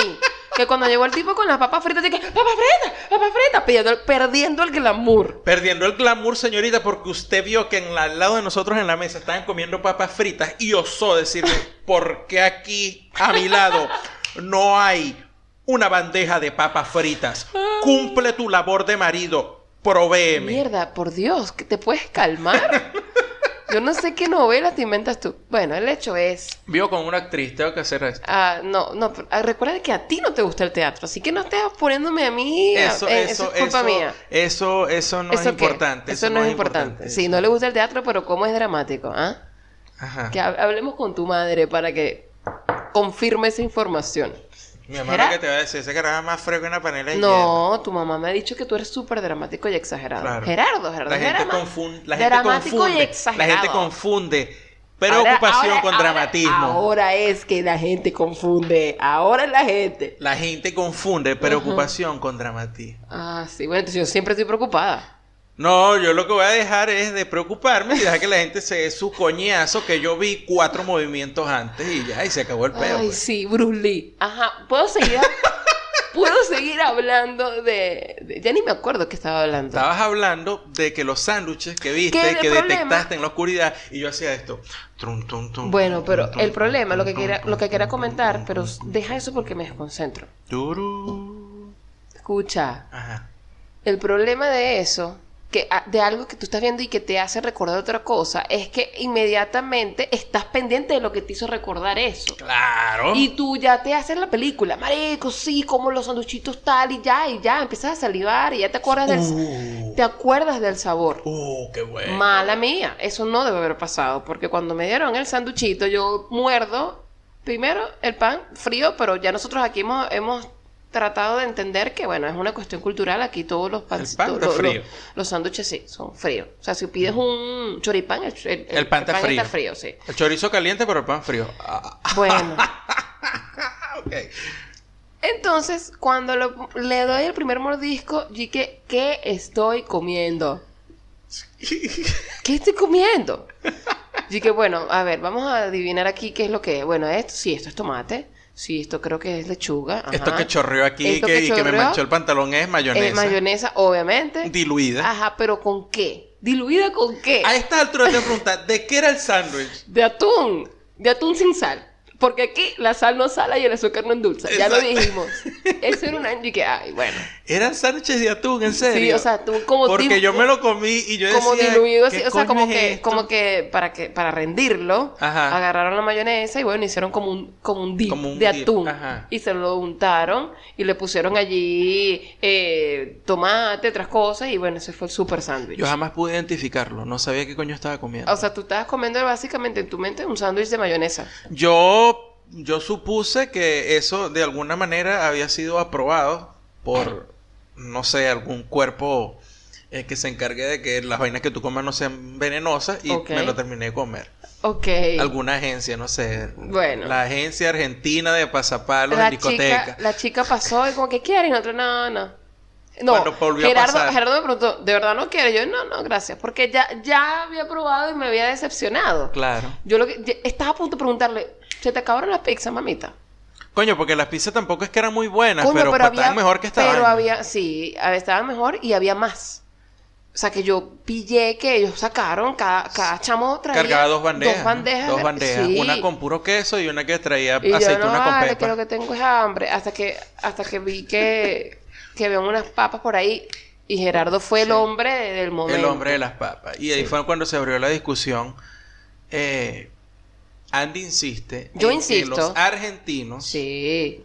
que cuando llegó el tipo con las papas fritas, que papas fritas, papas fritas, perdiendo, el glamour. Perdiendo el glamour, señorita, porque usted vio que en al lado de nosotros en la mesa estaban comiendo papas fritas y osó decirme, ¿por qué aquí a mi lado no hay una bandeja de papas fritas? Cumple tu labor de marido, provéeme. Mierda, por Dios, que te puedes calmar. Yo no sé qué novela te inventas tú. Bueno, el hecho es. Vio con una actriz, tengo que hacer esto. ah, no, no, pero, ah, recuerda que a ti no te gusta el teatro, así que no estés poniéndome a mí. a- Eso, eh, eso, es culpa eso, mía. eso, eso no es ¿Eso importante. Eso, no es importante. Sí, eso. no le gusta el teatro, pero cómo es dramático, ¿ah? Ajá. Que hab- hablemos con tu madre para que confirme esa información. Mi mamá ¿Será? lo que te va a decir, ese carajo más fresco que una panela de No, tu mamá me ha dicho que tú eres súper dramático y exagerado. Claro. Gerardo, Gerardo. La gente, confunde, la gente confunde. y exagerado. La gente confunde preocupación ahora- con ahora- dramatismo. Ahora es que la gente confunde. Ahora es la gente. La gente confunde preocupación con dramatismo. Ah, sí. Bueno, entonces yo siempre estoy preocupada. No, yo lo que voy a dejar es de preocuparme y dejar que la gente se dé su coñazo que yo vi cuatro movimientos antes y ya, y se acabó el peo. Ay, pues. sí, Bruce Lee. Ajá. ¿Puedo seguir? [LAUGHS] ¿Puedo seguir hablando de, de- Ya ni me acuerdo que estaba hablando. Estabas hablando de que los sándwiches que ¿Qué viste, que problema? detectaste en la oscuridad, y yo hacía esto. Trum, tum, tum, Bueno, pero tum, el problema, tum, lo que tum, lo que tum, comentar, tum, pero deja eso porque me desconcentro. Turu. Escucha, Ajá. el problema de eso, que ah, de algo que tú estás viendo y que te hace recordar otra cosa, es que inmediatamente estás pendiente de lo que te hizo recordar eso. Claro. Y tú ya te haces la película, marico, sí, como los sanduchitos tal y ya, y ya, empiezas a salivar y ya te acuerdas del, Uh, te acuerdas del sabor. uh, qué bueno. Mala mía, eso no debe haber pasado, porque cuando me dieron el sanduchito, yo muerdo primero el pan frío, pero ya nosotros aquí hemos, hemos tratado de entender que, bueno, es una cuestión cultural, aquí todos los pan frío. los sándwiches sí, son fríos. O sea, si pides un choripán, el, el- El pan está frío. está frío, sí. El chorizo caliente, pero el pan frío. Ah, Bueno, [LAUGHS] entonces, cuando lo- le doy el primer mordisco, dije, ¿qué estoy comiendo? [LAUGHS] ¿Qué estoy comiendo? Que bueno, a ver, vamos a adivinar aquí qué es lo que es. Bueno, esto sí, esto es tomate. Sí, esto creo que es lechuga. ajá. Esto que chorreó aquí que, y que me manchó el pantalón es mayonesa. Eh, mayonesa, obviamente. Diluida. Ajá, pero ¿con qué? ¿Diluida con qué? A esta altura te preguntas, ¿de qué era el sándwich? De atún. De atún sin sal. Porque aquí la sal no sala y el azúcar no endulza. Ya lo dijimos. Eso era una... [LAUGHS] Y que, ay, bueno. Eran sándwiches de atún, en serio. Sí, o sea, tú como Porque yo me lo comí y yo decía... como diluido así, ¿qué o sea, como es que, esto? como que para que para rendirlo, Ajá. agarraron la mayonesa y bueno, hicieron como un como un dip Como un de dip, atún ajá. y se lo untaron y le pusieron allí eh, tomate, otras cosas y bueno, ese fue el super sándwich. Yo jamás pude identificarlo. No sabía qué coño estaba comiendo. O sea, tú estabas comiendo básicamente en tu mente un sándwich de mayonesa. Yo, yo supuse que eso de alguna manera había sido aprobado por, no sé, algún cuerpo eh, que se encargue de que las vainas que tú comas no sean venenosas y me lo terminé de comer. Ok. Alguna agencia, no sé. Bueno. La agencia argentina de pasapalos la en discoteca. chica, la chica pasó y como que quiere y nosotros no, no. No, volvió a Gerardo, pasar. Gerardo me preguntó, ¿de verdad no quiere? Yo, no, no, gracias. Porque ya, ya había probado y me había decepcionado. Claro. Yo lo que estaba a punto de preguntarle, ¿se te acabaron las pizzas, mamita? Coño, porque las pizzas tampoco es que eran muy buenas, Coño, pero, pues, estaban mejor que esta Pero había, sí, estaban mejor y había más. O sea, que yo pillé que ellos sacaron, cada, cada chamo traía... Cargaba dos bandejas. Dos bandejas. Dos de- bandejas. sí. Una con puro queso y una que traía Y yo, aceituna no con vale, pepa. que lo que tengo es hambre. Hasta que, hasta que vi que, que unas papas por ahí. Y Gerardo fue el Sí. hombre del momento. El hombre de las papas. Y ahí Sí. fue cuando se abrió la discusión. Eh, Andy insiste Yo en insisto. que los argentinos Sí.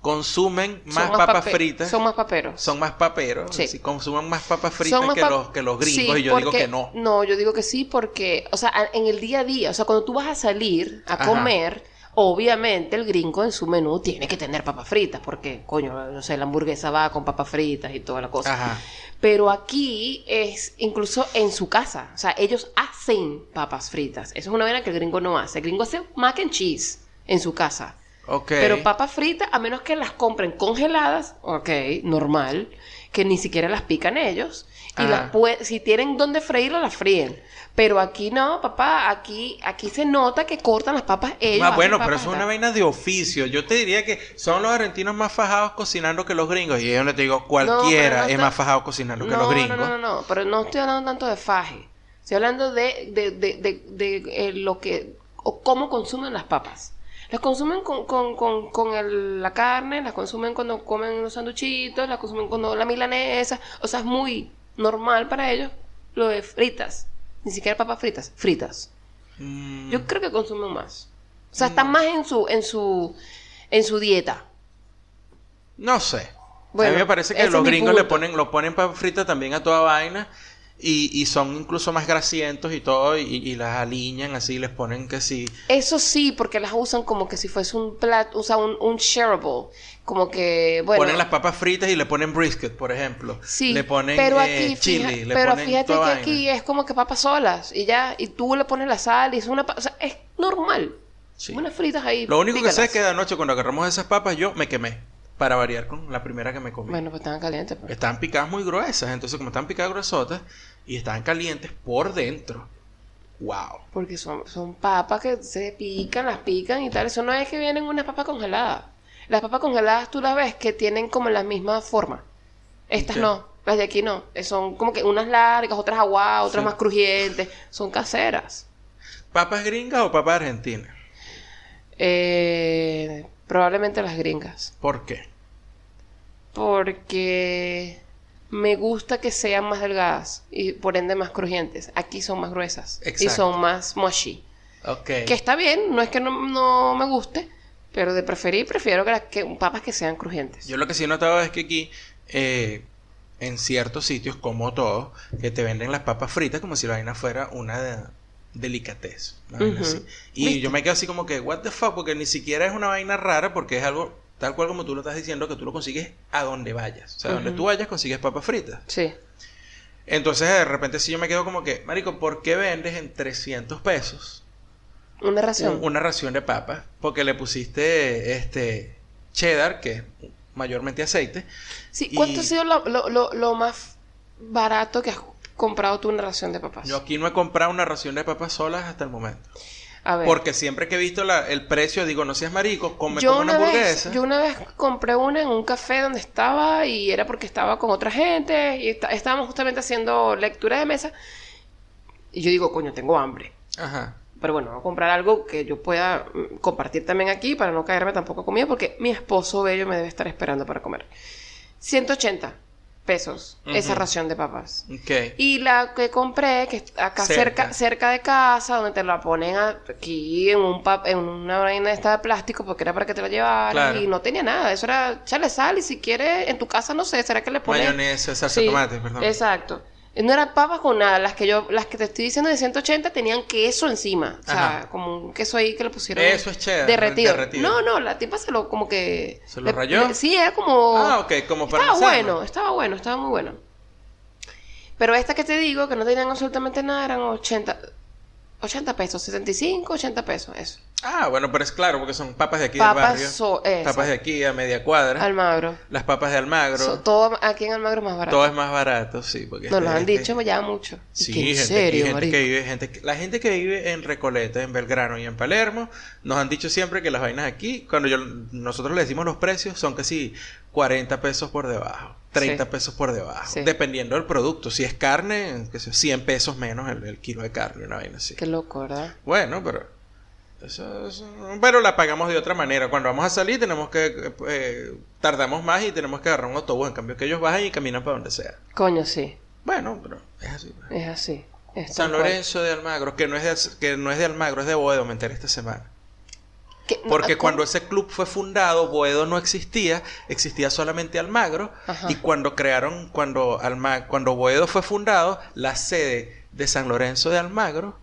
consumen más papas fritas. Son más paperos. son más paperos. Sí. sí, consumen más papas fritas más que, los, que los gringos. Sí, y yo digo que no. No, yo digo que sí porque, o sea, en el día a día, o sea, cuando tú vas a salir a Ajá. comer, obviamente el gringo en su menú tiene que tener papas fritas, porque, coño, no sé, la hamburguesa va con papas fritas y toda la cosa. Ajá. Pero aquí es incluso en su casa. O sea, ellos hacen papas fritas. Eso es una vaina que el gringo no hace. El gringo hace mac and cheese en su casa. Ok. Pero papas fritas, a menos que las compren congeladas, ok, normal, que ni siquiera las pican ellos. Y las si tienen donde freírlas, las fríen. Pero aquí no, papá, aquí, aquí se nota que cortan las papas ellos. Ah, bueno, pero eso es una vaina de oficio. Yo te diría que son los argentinos más fajados cocinando que los gringos. Y yo no te digo, cualquiera no es más fajado cocinando que los gringos. No, no, no, no, pero no estoy hablando tanto de faje. Estoy hablando de, de, de, de, de, eh, lo que, o cómo consumen las papas. Las consumen con, con, con, con el- la carne, las consumen cuando comen los sanduchitos, las consumen cuando la milanesa. O sea, es muy normal para ellos lo de fritas. Ni siquiera papas fritas, fritas. Mm, Yo creo que consumen más. O sea, están más en su, en su, en su dieta. no sé. a mí me parece que los gringos le ponen, lo ponen papa frita también a toda vaina. Y, y son incluso más grasientos y todo. Y, y las alinean así, les ponen que sí. Eso sí, porque las usan como que si fuese un plato, usa un, un shareable. Como que, bueno. ponen las papas fritas y le ponen brisket, por ejemplo. Sí, le ponen pero eh, aquí, chili, fija- le pero ponen fíjate que vaina. aquí es como que papas solas y ya, y tú le pones la sal y es una, o sea, es normal. Sí. Unas fritas ahí. Lo único que sé es que de anoche cuando agarramos esas papas yo me quemé. Para variar con la primera que me comí. Bueno, pues estaban calientes. pues. Estaban picadas muy gruesas. Entonces como estaban picadas gruesotas y estaban calientes por dentro. Wow. Porque son, son papas que se pican, las pican y tal. Eso no es que vienen unas papas congeladas. Las papas congeladas tú las ves que tienen como la misma forma. Estas no, las de aquí no. Son como que unas largas, otras aguadas, otras Sí. más crujientes. Son caseras. ¿Papas gringas o papas argentinas? Eh, probablemente las gringas. ¿Por qué? Porque me gusta que sean más delgadas y por ende más crujientes. Aquí son más gruesas y Exacto. son más mushy. Ok. Que está bien, no es que no, no me guste, pero de preferir prefiero que, las- que papas que sean crujientes. Yo lo que sí he notado es que aquí, eh, en ciertos sitios, como todo, que te venden las papas fritas como si la vaina fuera una de, delicatez. Y ¿Viste? yo me quedo así como que, what the fuck, porque ni siquiera es una vaina rara, porque es algo tal cual como tú lo estás diciendo, que tú lo consigues a donde vayas. O sea, donde tú vayas consigues papas fritas. Sí. Entonces, de repente, sí yo me quedo como que, Marico, ¿por qué vendes en 300 pesos Una ración. un- una ración de papas? Porque le pusiste este cheddar, que es mayormente aceite. Sí, y- ¿cuánto ha sido lo, lo- lo- lo más barato que has comprado tú una ración de papas? Yo aquí no he comprado una ración de papas solas hasta el momento. A ver. Porque siempre que he visto la- el precio, digo, no seas marico, come yo como una una, vez, hamburguesa. yo una vez compré una en un café donde estaba y era porque estaba con otra gente y está- estábamos justamente haciendo lectura de mesa y yo digo, coño, tengo hambre. Ajá. Pero bueno, voy a comprar algo que yo pueda mm, compartir también aquí para no caerme tampoco comida porque mi esposo bello me debe estar esperando para comer. 180 pesos esa ración de papas. Y la que compré, que está acá Cerca. cerca, cerca de casa, donde te la ponen aquí en un pap- en una vaina esta de plástico, porque era para que te la llevaras Claro. y no tenía nada. Eso era echarle sal y si quieres, en tu casa, no sé, ¿será que le pones? Mayonesa, salsa Sí, tomate, perdón. Exacto. No eran papas con nada. Las que yo, las que te estoy diciendo de 180 tenían queso encima. O sea, Ajá. como un queso ahí que le pusieron. Eso es cheddar, Derretido. derretido. No, no, la tipa se lo como que. ¿Se lo rayó? sí, era como. Ah, ok, como para Estaba bueno, estaba bueno, estaba muy bueno. Pero esta que te digo, que no tenían absolutamente nada, eran 80, 80 pesos, 75, 80 pesos, eso. Ah, bueno, pero es claro, porque son papas de aquí Papas del barrio. so- papas de aquí a media cuadra. Almagro. Las papas de Almagro. So- todo aquí en Almagro es más barato. todo es más barato, sí. Porque Nos lo han dicho ya mucho. Sí, que en gente, serio, gente que vive, gente la gente que vive en Recoleta, en Belgrano y en Palermo, nos han dicho siempre que las vainas aquí, cuando yo, nosotros le decimos los precios, son casi 40 pesos por debajo, 30 Sí. pesos por debajo, Sí. dependiendo del producto. Si es carne, que sé, 100 pesos menos el, el kilo de carne, una vaina así. Qué loco, ¿verdad? Bueno, pero eso, eso- pero la pagamos de otra manera. Cuando vamos a salir tenemos que eh, tardamos más y tenemos que agarrar un autobús, en cambio que ellos bajan y caminan para donde sea. Coño, sí. Bueno, pero es así. pues. Es así. Es San cual. Lorenzo de Almagro, que no es de, que no es de Almagro, es de Boedo, me enteré esta semana. Que- Porque ¿cómo? cuando ese club fue fundado, Boedo no existía, existía solamente Almagro. Ajá. Y cuando crearon, cuando, Alma, cuando Boedo fue fundado, la sede de San Lorenzo de Almagro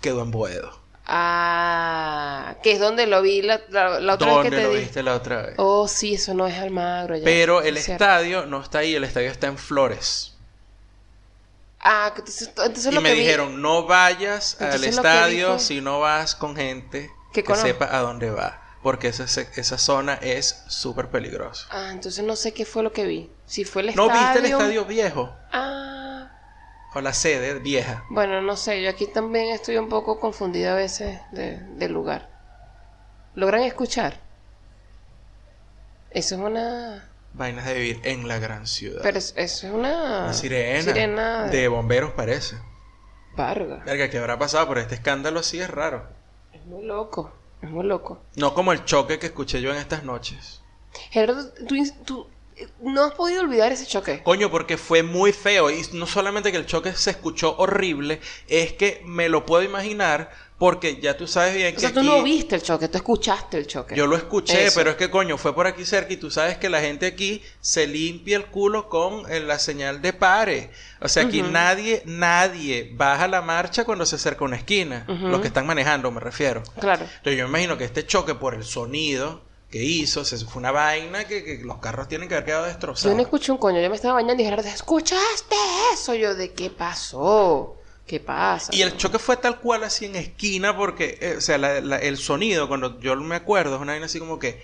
quedó en Boedo. Ah, que es donde lo vi la, la, la otra vez ¿Dónde que te lo viste la otra vez? Oh, sí, eso no es Almagro. ya. Pero el Es cierto. estadio no está ahí, el estadio está en Flores. Ah, entonces, entonces y lo me que vi- dijeron, no vayas al Entonces estadio si no vas con gente Que sepa a dónde va. porque esa, esa- zona es súper peligrosa. Ah, entonces no sé qué fue lo que vi. Si fue el ¿No estadio. viste el estadio viejo? Ah, O la sede vieja. bueno, no sé. Yo aquí también estoy un poco confundida a veces de- del lugar. ¿Logran escuchar? Eso es una. Vainas de vivir en la gran ciudad. Pero es- eso es una. Una sirena. Sirena De bomberos parece. Varga. Verga, ¿qué habrá pasado? Por este escándalo sí es raro. Es muy loco. Es muy loco. No como el choque que escuché yo en estas noches. Gerardo, tú, tú no has podido olvidar ese choque. Coño, porque fue muy feo. Y no solamente que el choque se escuchó horrible, es que me lo puedo imaginar porque ya tú sabes bien O que sea, tú aquí- no viste el choque, tú escuchaste el choque. Yo lo escuché, Eso. pero es que coño, fue por aquí cerca y tú sabes que la gente aquí se limpia el culo con eh, la señal de pare. O sea, aquí nadie, nadie baja la marcha cuando se acerca una esquina. Los que están manejando, me refiero. Claro. Entonces yo me imagino que este choque por el sonido que hizo, se fue una vaina que, que los carros tienen que haber quedado destrozados. Yo no escuché un coño, yo me estaba bañando y Gerardo, ¿escuchaste eso? Yo, ¿de qué pasó? ¿Qué pasa? Y el choque fue tal cual así en esquina porque, eh, o sea, la- la- el sonido, cuando yo me acuerdo, es una vaina así como que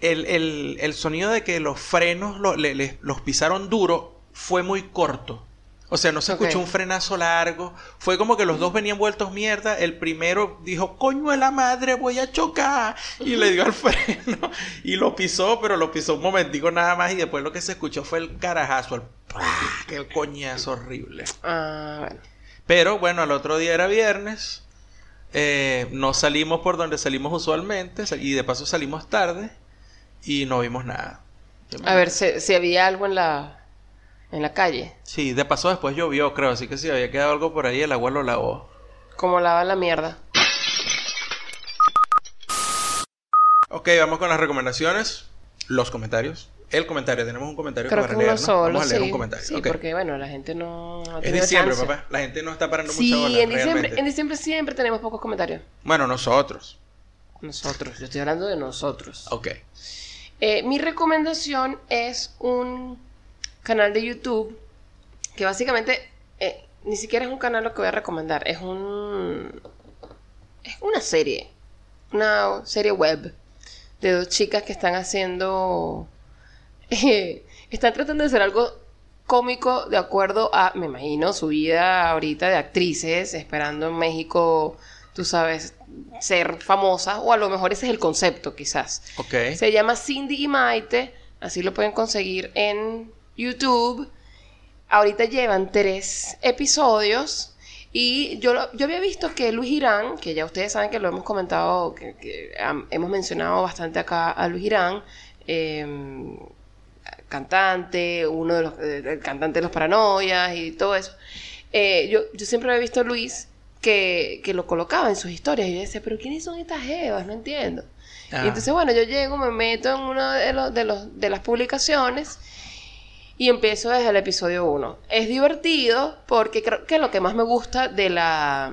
el, el- el sonido de que los frenos lo- le- le- los pisaron duro fue muy corto. O sea, no se escuchó un frenazo largo. Fue como que los dos venían vueltos mierda. El primero dijo, coño de la madre, voy a chocar. Y le dio al [LAUGHS] freno. Y lo pisó, pero lo pisó un momentico nada más. Y después lo que se escuchó fue el carajazo, el, ¡pah! el coñazo horrible. Ah, bueno. Pero bueno, al otro día era viernes. eh, no salimos por donde salimos usualmente. Y de paso salimos tarde. Y no vimos nada. A ver, si había algo en la, en la calle. Sí, de paso después llovió, creo. Así que si había quedado algo por ahí, el agua lo lavó. Como lava la mierda. Ok, vamos con las recomendaciones. Los comentarios. El comentario. Tenemos un comentario Creo que que para leer, uno ¿no? solo, Vamos a leer sí. un comentario. Sí, porque bueno, la gente no ha Es tenido diciembre, chance. papá. La gente no está parando Sí, mucha bola, en diciembre, realmente. en diciembre siempre tenemos pocos comentarios. Bueno, nosotros. Nosotros, yo estoy hablando de nosotros. Ok. Eh, mi recomendación es un canal de YouTube que básicamente eh, ni siquiera es un canal lo que voy a recomendar, es un es una serie, una serie web de dos chicas que están haciendo eh, [LAUGHS] están tratando de hacer algo cómico de acuerdo a, me imagino, su vida ahorita de actrices, esperando en México, tú sabes, ser famosa, o a lo mejor ese es el concepto, quizás. Se llama Cindy y Maite. Así lo pueden conseguir en YouTube. Ahorita llevan tres episodios. Y yo, yo había visto que Luis Irán, que ya ustedes saben que lo hemos comentado, que, hemos mencionado bastante acá a Luis Irán, eh, cantante, uno de los el cantante de los paranoias y todo eso. Eh, yo, yo siempre había visto a Luis que, que lo colocaba en sus historias y yo decía, pero ¿quiénes son estas jevas? No entiendo. Ah. Y entonces, bueno, yo llego, me meto en una de, los, de, los, de las publicaciones y empiezo desde el episodio 1. Es divertido porque creo que lo que más me gusta de la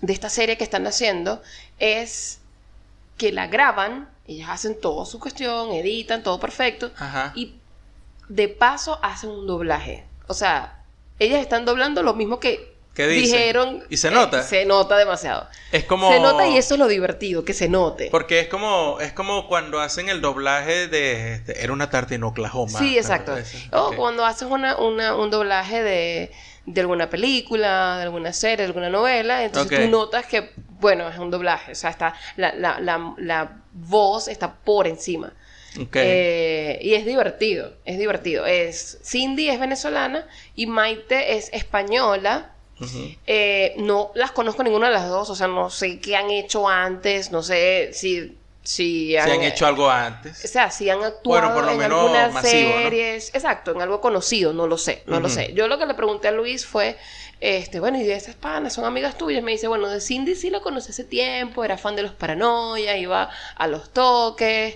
de esta serie que están haciendo es que la graban, ellas hacen toda su cuestión, editan, todo perfecto, Ajá. y de paso hacen un doblaje. O sea, ellas están doblando lo mismo que ¿Qué dijeron. ¿Y se nota? Eh, se nota demasiado. Es como. Se nota y eso es lo divertido, que se note. Porque es como, es como cuando hacen el doblaje de, este, Era una tarde en Oklahoma. Sí, exacto. O cuando haces una, una- un doblaje de, de alguna película, de alguna serie, de alguna novela, entonces tú notas que, bueno, es un doblaje. O sea, está, la, la, la, la voz está por encima. Ok. Eh, y es divertido, es divertido. Es, Cindy es venezolana y Maite es española. Eh, no las conozco ninguna de las dos, o sea, no sé qué han hecho antes, no sé si... Si Si han hecho algo antes. o sea, si han actuado Bueno, por lo en menos algunas masivo, ¿no? series. Exacto, en algo conocido, no lo sé, no lo sé. Yo lo que le pregunté a Luis fue, este, bueno, y de esas panas, son amigas tuyas. Me dice, bueno, de Cindy sí la conocí hace tiempo, era fan de los paranoia, iba a los toques.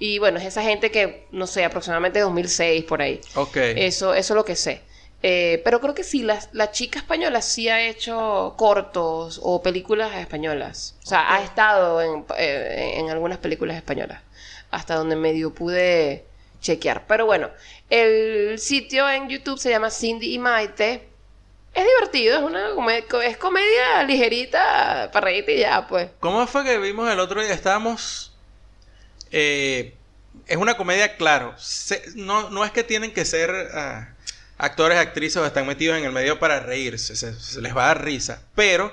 Y bueno, es esa gente que, no sé, aproximadamente 2006 por ahí. Ok. Eso, eso es lo que sé. Eh, pero creo que sí, la, la chica española sí ha hecho cortos o películas españolas. O sea, ha estado en, eh, en algunas películas españolas. Hasta donde medio pude chequear. Pero bueno, el sitio en YouTube se llama Cindy y Maite. Es divertido, es una es comedia ligerita para reírte y ya, pues. ¿Cómo fue que vimos el otro día? Estábamos Eh, es una comedia, claro. Se- no, no es que tienen que ser ah, actores, actrices o están metidos en el medio para reírse. Se, se les va a dar risa. Pero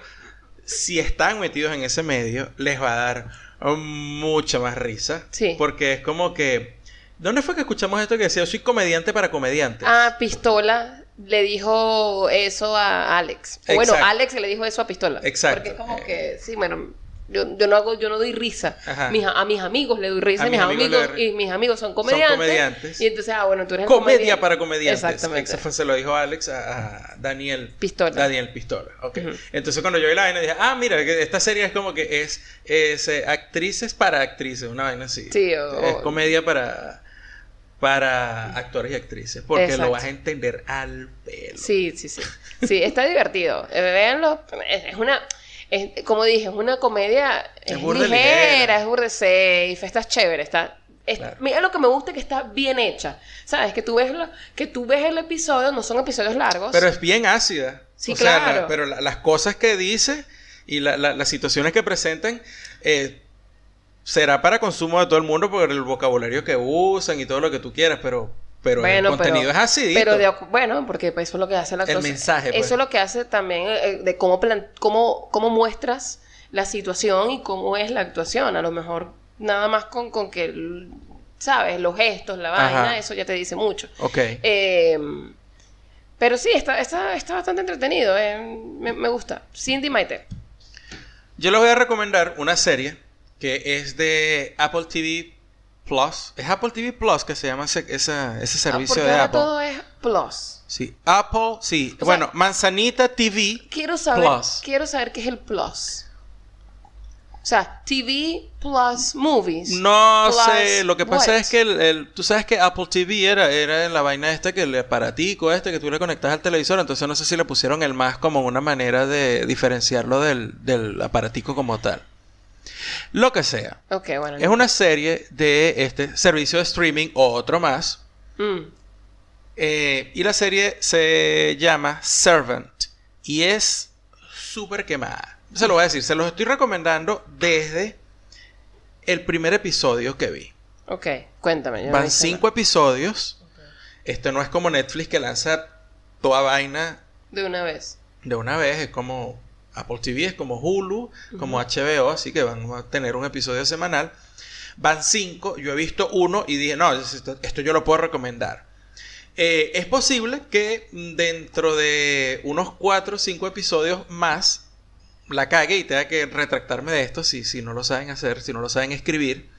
si están metidos en ese medio, les va a dar mucha más risa. Sí. Porque es como que. ¿Dónde fue que escuchamos esto que decía? Yo soy comediante para comediantes. Ah, Pistola le dijo eso a Alex. O Bueno. Alex le dijo eso a Pistola. Exacto. Porque es como que, sí, bueno, yo, yo no hago, yo no doy risa. Mis- a mis amigos le doy risa, A mis mis amigos y mis amigos son comediantes. comediantes. Y entonces, ah, bueno, tú eres Comedia comediante. para comediantes. Exactamente. Eso fue- se lo dijo Alex a, a Daniel Pistola. Daniel Pistola. Ok. Ujú. Entonces cuando yo vi la vaina dije, ah, mira, esta serie es como que es, es, eh, actrices para actrices, una vaina así. Sí, o- Es comedia para, para actores y actrices. Porque Exacto. lo vas a entender al pelo. Sí, sí, sí. Sí, está [LAUGHS] divertido. Eh, véanlo. Es, es una. Es- como dije, es una comedia. Es ligera, ligera. es burda safe, está chévere. Está. es- Claro. Mira lo que me gusta que está bien hecha. ¿Sabes? Que tú ves lo- que tú ves el episodio, no son episodios largos. Pero es bien ácida. Sí, O sea, claro. la- pero la- las cosas que dice y la- la- las situaciones que presentan eh, será para consumo de todo el mundo por el vocabulario que usan y todo lo que tú quieras, pero, pero Bueno, el contenido pero- es así. Pero de bueno, porque pues, eso es lo que hace la El actuación. mensaje, pues. Eso es lo que hace también eh, de cómo, plan- cómo, cómo muestras la situación y cómo es la actuación. A lo mejor nada más con, con que, ¿sabes? Los gestos, la Ajá. vaina, eso ya te dice mucho. Ok. Eh, pero sí, está, está, está bastante entretenido. eh, me, me gusta. Cindy Maite. Yo les voy a recomendar una serie que es de Apple TV Plus. Es Apple TV Plus que se llama ese, ese Ah, servicio de ahora Apple. todo es plus. Sí, Apple, sí. O sea- bueno, Manzanita TV. Quiero saber, Plus. quiero saber qué es el plus. O sea, TV plus movies. No Plus sé, lo que pasa what? es que el, el- tú sabes que Apple TV era, era la vaina esta que el aparatico este que tú le conectas al televisor, entonces no sé si le pusieron el más como una manera de diferenciarlo del, del aparatico como tal. Lo que sea. Ok, bueno. Es una serie de este servicio de streaming, otro más, Mm. eh, y la serie se llama Servant y es súper quemada. Se lo voy a decir, se los estoy recomendando desde el primer episodio que vi. Ok, cuéntame. yo Van cinco episodios. Esto no es como Netflix que lanza toda vaina. De una vez. de una vez. Es como Apple TV, es como Hulu, como HBO, así que van a tener un episodio semanal. Van cinco, yo he visto uno y dije, no, esto, esto yo lo puedo recomendar. Eh, es posible que dentro de unos cuatro o cinco episodios más la cague y tenga que retractarme de esto si, si no lo saben hacer, si no lo saben escribir.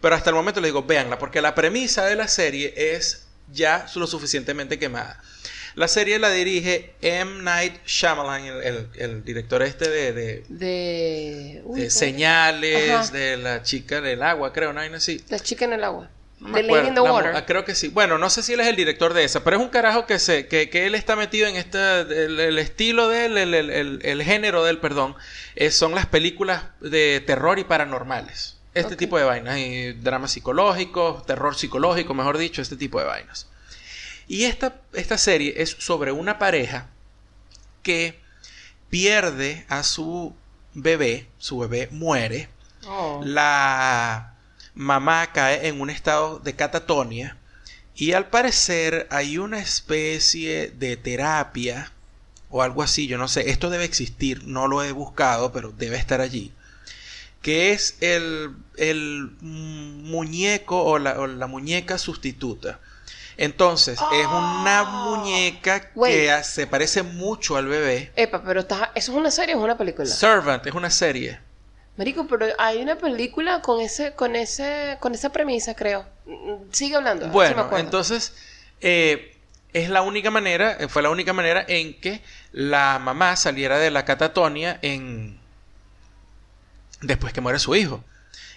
Pero hasta el momento les digo, véanla, porque la premisa de la serie es ya lo suficientemente quemada. La serie la dirige M. Night Shyamalan, el, el- el director este de, de- De. Uy, de ¿cómo? señales, Ajá. de la chica del agua, creo, no hay así. La chica en el agua. No The Lady in the la Water. ah, creo que sí. Bueno, no sé si él es el director de esa, pero es un carajo que se, que, que él está metido en este, el, el estilo de él, el, el- el- género de él, perdón, eh, son las películas de terror y paranormales. Este tipo de vainas, y dramas psicológicos, terror psicológico, mejor dicho, este tipo de vainas. Y esta, esta serie es sobre una pareja que pierde a su bebé, su bebé muere, Oh. la mamá cae en un estado de catatonia y al parecer hay una especie de terapia o algo así, yo no sé, esto debe existir, no lo he buscado, pero debe estar allí, que es el, el muñeco o la, o la muñeca sustituta. Entonces, es una Oh. muñeca Wait. que se parece mucho al bebé. Epa, pero estás- ¿eso es una serie o es una película? Servant es una serie. Marico, pero hay una película con ese, con ese, con esa premisa, creo. Sigue hablando. si Bueno, entonces eh, es la única manera, eh, fue la única manera en que la mamá saliera de la catatonia en después que muere su hijo.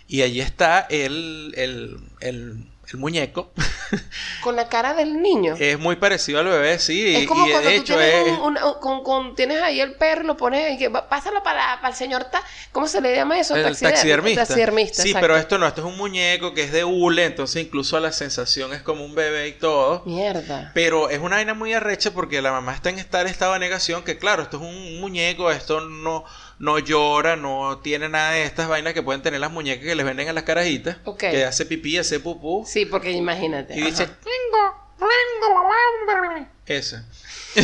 Y allí está el, el, el, el muñeco. [LAUGHS] Con la cara del niño. es muy parecido al bebé, sí. es como y cuando de tú hecho tienes, es, un- una- con, con- tienes ahí el perro, lo pones y que pásalo para, para el señor ta, ¿cómo se le llama eso? el Taxider- taxidermista. taxidermista, sí, exacto. pero esto no, esto es un muñeco que es de hule, entonces incluso la sensación es como un bebé y todo. Mierda. Pero es una vaina muy arrecha porque la mamá está en tal estado de negación que, claro, esto es un muñeco, esto no, no llora, no tiene nada de estas vainas que pueden tener las muñecas que les venden a las carajitas. Ok. Que hace pipí, hace pupú. Sí, porque imagínate. Y dice, ajá. eso, [LAUGHS]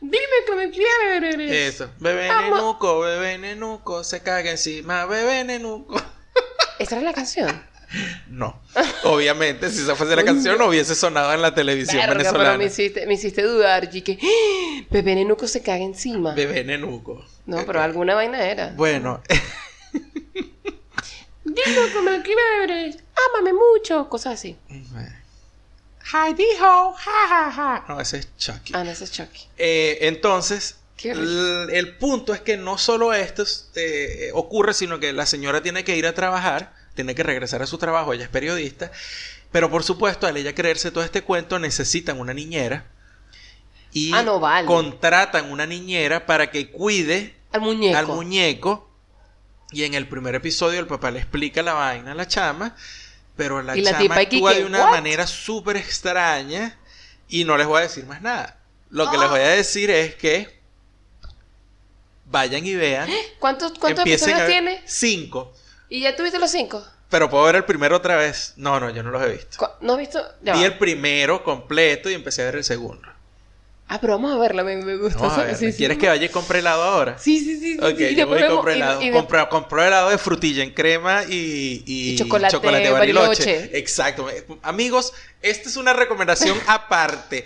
Dime que me quieres. eso. Bebé nenuco, bebé nenuco, se caga encima, bebé nenuco. ¿Esa era la canción? [LAUGHS] No, obviamente, si esa fuese la canción no hubiese sonado en la televisión Verga, pero venezolana. me hiciste, me hiciste dudar, y que ¡Ah! Bebé Nenuco se caga encima. Bebé nenuco. No, pero alguna vaina era. Bueno, Dime que me quieres. Ámame mucho. Cosas así. Hi, dijo, ja, ja, ja. No, ese es Chucky. Ah, no, ese es Chucky. Eh, entonces, el punto es que no solo esto eh, ocurre, sino que la señora tiene que ir a trabajar, tiene que regresar a su trabajo, ella es periodista, pero por supuesto, al ella creerse todo este cuento, necesitan una niñera y Ah, no vale. contratan una niñera para que cuide Al muñeco. al muñeco. Y en el primer episodio el papá le explica la vaina a la chama, pero la la chama actúa que, de una "What?" manera súper extraña y no les voy a decir más nada. Lo Ah. que les voy a decir es que vayan y vean. [GASPS] ¿Cuántos, cuántos a episodios tiene? Cinco. ¿Y ya tuviste los cinco? Pero puedo ver el primero otra vez. No, no, yo no los he visto. ¿Cu- ¿No has visto? Ya Vi va. el primero completo y empecé a ver el segundo. Ah, pero vamos a verla, me, me gusta. Vamos a ver, Sí, sí. ¿Quieres que vaya y compre helado ahora? Sí, sí, sí. Ok, sí. Y yo voy y compro y- helado. y Compro, compro helado de frutilla en crema y, y, Y chocolate bariloche. Bariloche. Exacto. Eh, Amigos, esta es una recomendación [LAUGHS] aparte.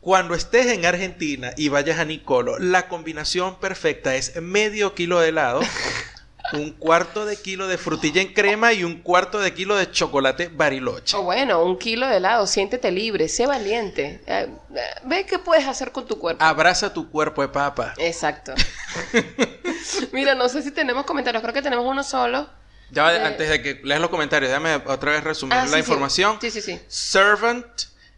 Cuando estés en Argentina y vayas a Nicolo, la combinación perfecta es medio kilo de helado, [LAUGHS] un cuarto de kilo de frutilla en crema y un cuarto de kilo de chocolate bariloche. O bueno, un kilo de helado. Siéntete libre, sé valiente. Eh, eh, ve qué puedes hacer con tu cuerpo. Abraza tu cuerpo de papa. Exacto. [LAUGHS] Mira, no sé si tenemos comentarios. Creo que tenemos uno solo. Ya Eh. antes de que leas los comentarios, déjame otra vez resumir Ah, la sí, sí. información. Sí, sí, sí. Servant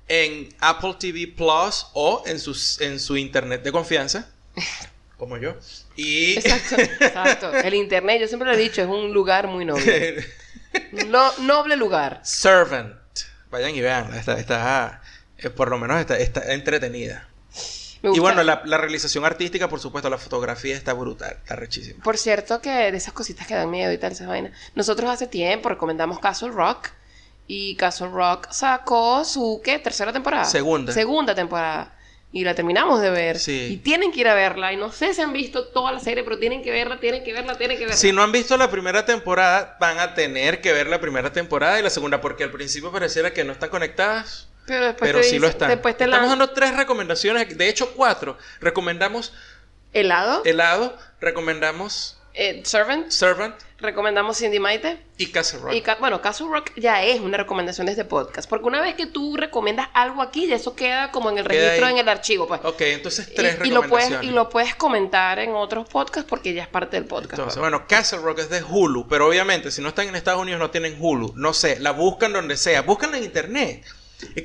en Apple TV Plus o en, sus, en su internet de confianza, [LAUGHS] como yo. Y [LAUGHS] Exacto, exacto. El internet, yo siempre lo he dicho, es un lugar muy noble. [LAUGHS] No- noble lugar. Servant. Vayan y vean, está, está eh, por lo menos está, está entretenida. Me Y bueno, la, la realización artística, por supuesto, la fotografía está brutal, está rechísima. Por cierto, que de esas cositas que dan miedo y tal, esas vainas. Nosotros hace tiempo recomendamos Castle Rock. Y Castle Rock sacó su, ¿qué? Tercera temporada. Segunda. Segunda temporada. Y la terminamos de ver. Sí. Y tienen que ir a verla. Y no sé si han visto toda la serie, pero tienen que verla, tienen que verla, tienen que verla. Si no han visto la primera temporada, van a tener que ver la primera temporada y la segunda, porque al principio pareciera que no están conectadas. pero después Pero te sí lo dicen- están. Después te Estamos dando tres recomendaciones, de hecho cuatro. Recomendamos helado, helado, recomendamos eh, Servant, Servant recomendamos Cindy Maite. y Castle Rock. Y ca- bueno, Castle Rock ya es una recomendación de este podcast. Porque una vez que tú recomiendas algo aquí, ya eso queda como en el Queda registro, ahí. en el archivo. Pues. Ok, entonces tres y, y lo puedes, recomendaciones. y lo puedes comentar en otros podcasts porque ya es parte del podcast. Entonces, pues. bueno, Castle Rock es de Hulu, pero obviamente si no están en Estados Unidos no tienen Hulu. No sé, la buscan donde sea, búscanla en internet.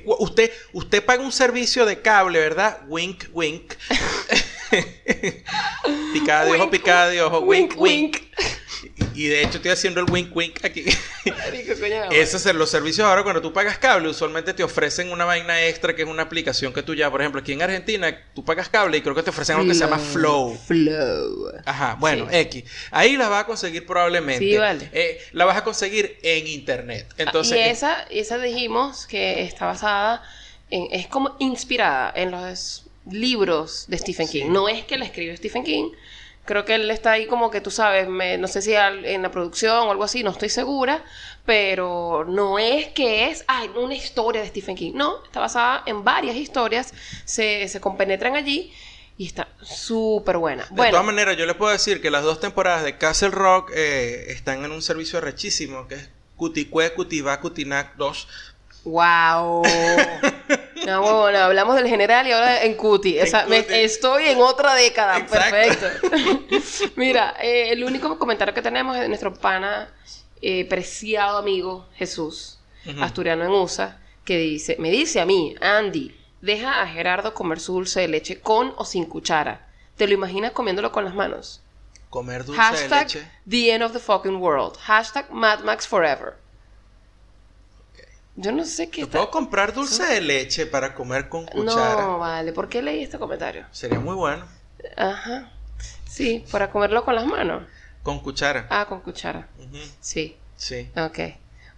Usted, usted paga un servicio de cable, ¿verdad? Wink, wink. [LAUGHS] [LAUGHS] picada de ojo, picada de ojo, wink, wink. wink. Y de hecho estoy haciendo el wink, wink aquí. [LAUGHS] Esos son los servicios ahora cuando tú pagas cable, usualmente te ofrecen una vaina extra que es una aplicación que tú ya, por ejemplo, aquí en Argentina, tú pagas cable y creo que te ofrecen algo que se llama Flow. Flow. Ajá, bueno, Sí. X. Ahí la vas a conseguir probablemente. Sí, vale. Eh, la vas a conseguir en internet. Entonces, y esa, esa dijimos que está basada en, es como inspirada en los libros de Stephen. King. No es que la escribió Stephen King. Creo que él está ahí como que tú sabes, me- no sé si al- en la producción o algo así, no estoy segura, pero no es que es ay, una historia de Stephen King. No, está basada en varias historias, se, se compenetran allí y está súper buena. de Bueno, todas maneras, yo les puedo decir que las dos temporadas de Castle Rock eh, están en un servicio rechísimo, que es Cuticue, Cutivá, Cutinac 2. Wow. [LAUGHS] No, bueno, hablamos del general y ahora en Cuti. O sea, En me- Cuti. estoy en otra década. Exacto. Perfecto. [LAUGHS] Mira, eh, el único comentario que tenemos es de nuestro pana, eh, preciado amigo Jesús, asturiano en USA, que dice, me dice a mí, Andy, deja a Gerardo comer su dulce de leche con o sin cuchara. ¿Te lo imaginas comiéndolo con las manos? Comer dulce de Hashtag leche. the end of the fucking world. Hashtag Mad Max forever. Yo no sé qué ¿Te está... puedo comprar dulce de leche para comer con cuchara? No, vale. ¿Por qué leí este comentario? Sería muy bueno. Ajá. Sí, para comerlo con las manos. Con cuchara. Ah, con cuchara. Sí. Sí. Ok.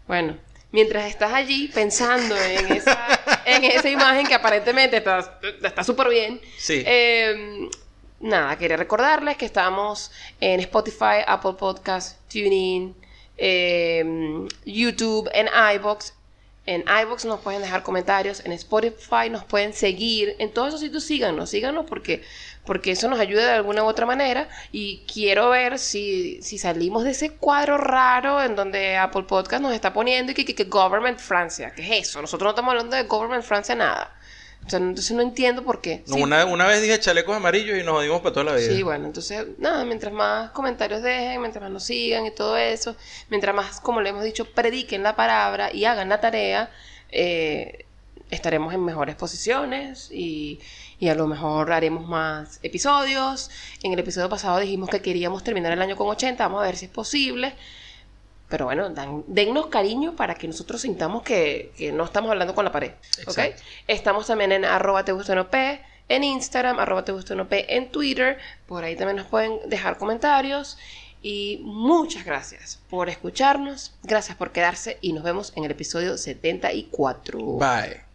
Bueno, mientras estás allí pensando en esa, en esa imagen que aparentemente está está súper bien, Sí. eh, nada, quería recordarles que estamos en Spotify, Apple Podcasts, TuneIn, eh, YouTube, en iBox. En iBox nos pueden dejar comentarios, en Spotify nos pueden seguir, en todos esos sitios síganos, síganos porque, porque eso nos ayuda de alguna u otra manera y quiero ver si, si salimos de ese cuadro raro en donde Apple Podcast nos está poniendo y que, que, que Government Francia, ¿qué es eso? Nosotros no estamos hablando de Government Francia nada. O sea, entonces no entiendo por qué. No, Sí, una, una vez dije chalecos amarillos y nos jodimos para toda la vida. Sí, bueno, entonces, nada, mientras más comentarios dejen, mientras más nos sigan y todo eso, mientras más, como le hemos dicho, prediquen la palabra y hagan la tarea, eh, estaremos en mejores posiciones y, y a lo mejor haremos más episodios. En el episodio pasado dijimos que queríamos terminar el año con 80, vamos a ver si es posible. Pero bueno, dan- dennos cariño para que nosotros sintamos que, que no estamos hablando con la pared. ¿Ok? Exacto. Estamos también en arroba te gusta no P, en Instagram, arroba te gusta no P, en Twitter. Por ahí también nos pueden dejar comentarios. Y muchas gracias por escucharnos. Gracias por quedarse y nos vemos en el episodio 74. Bye.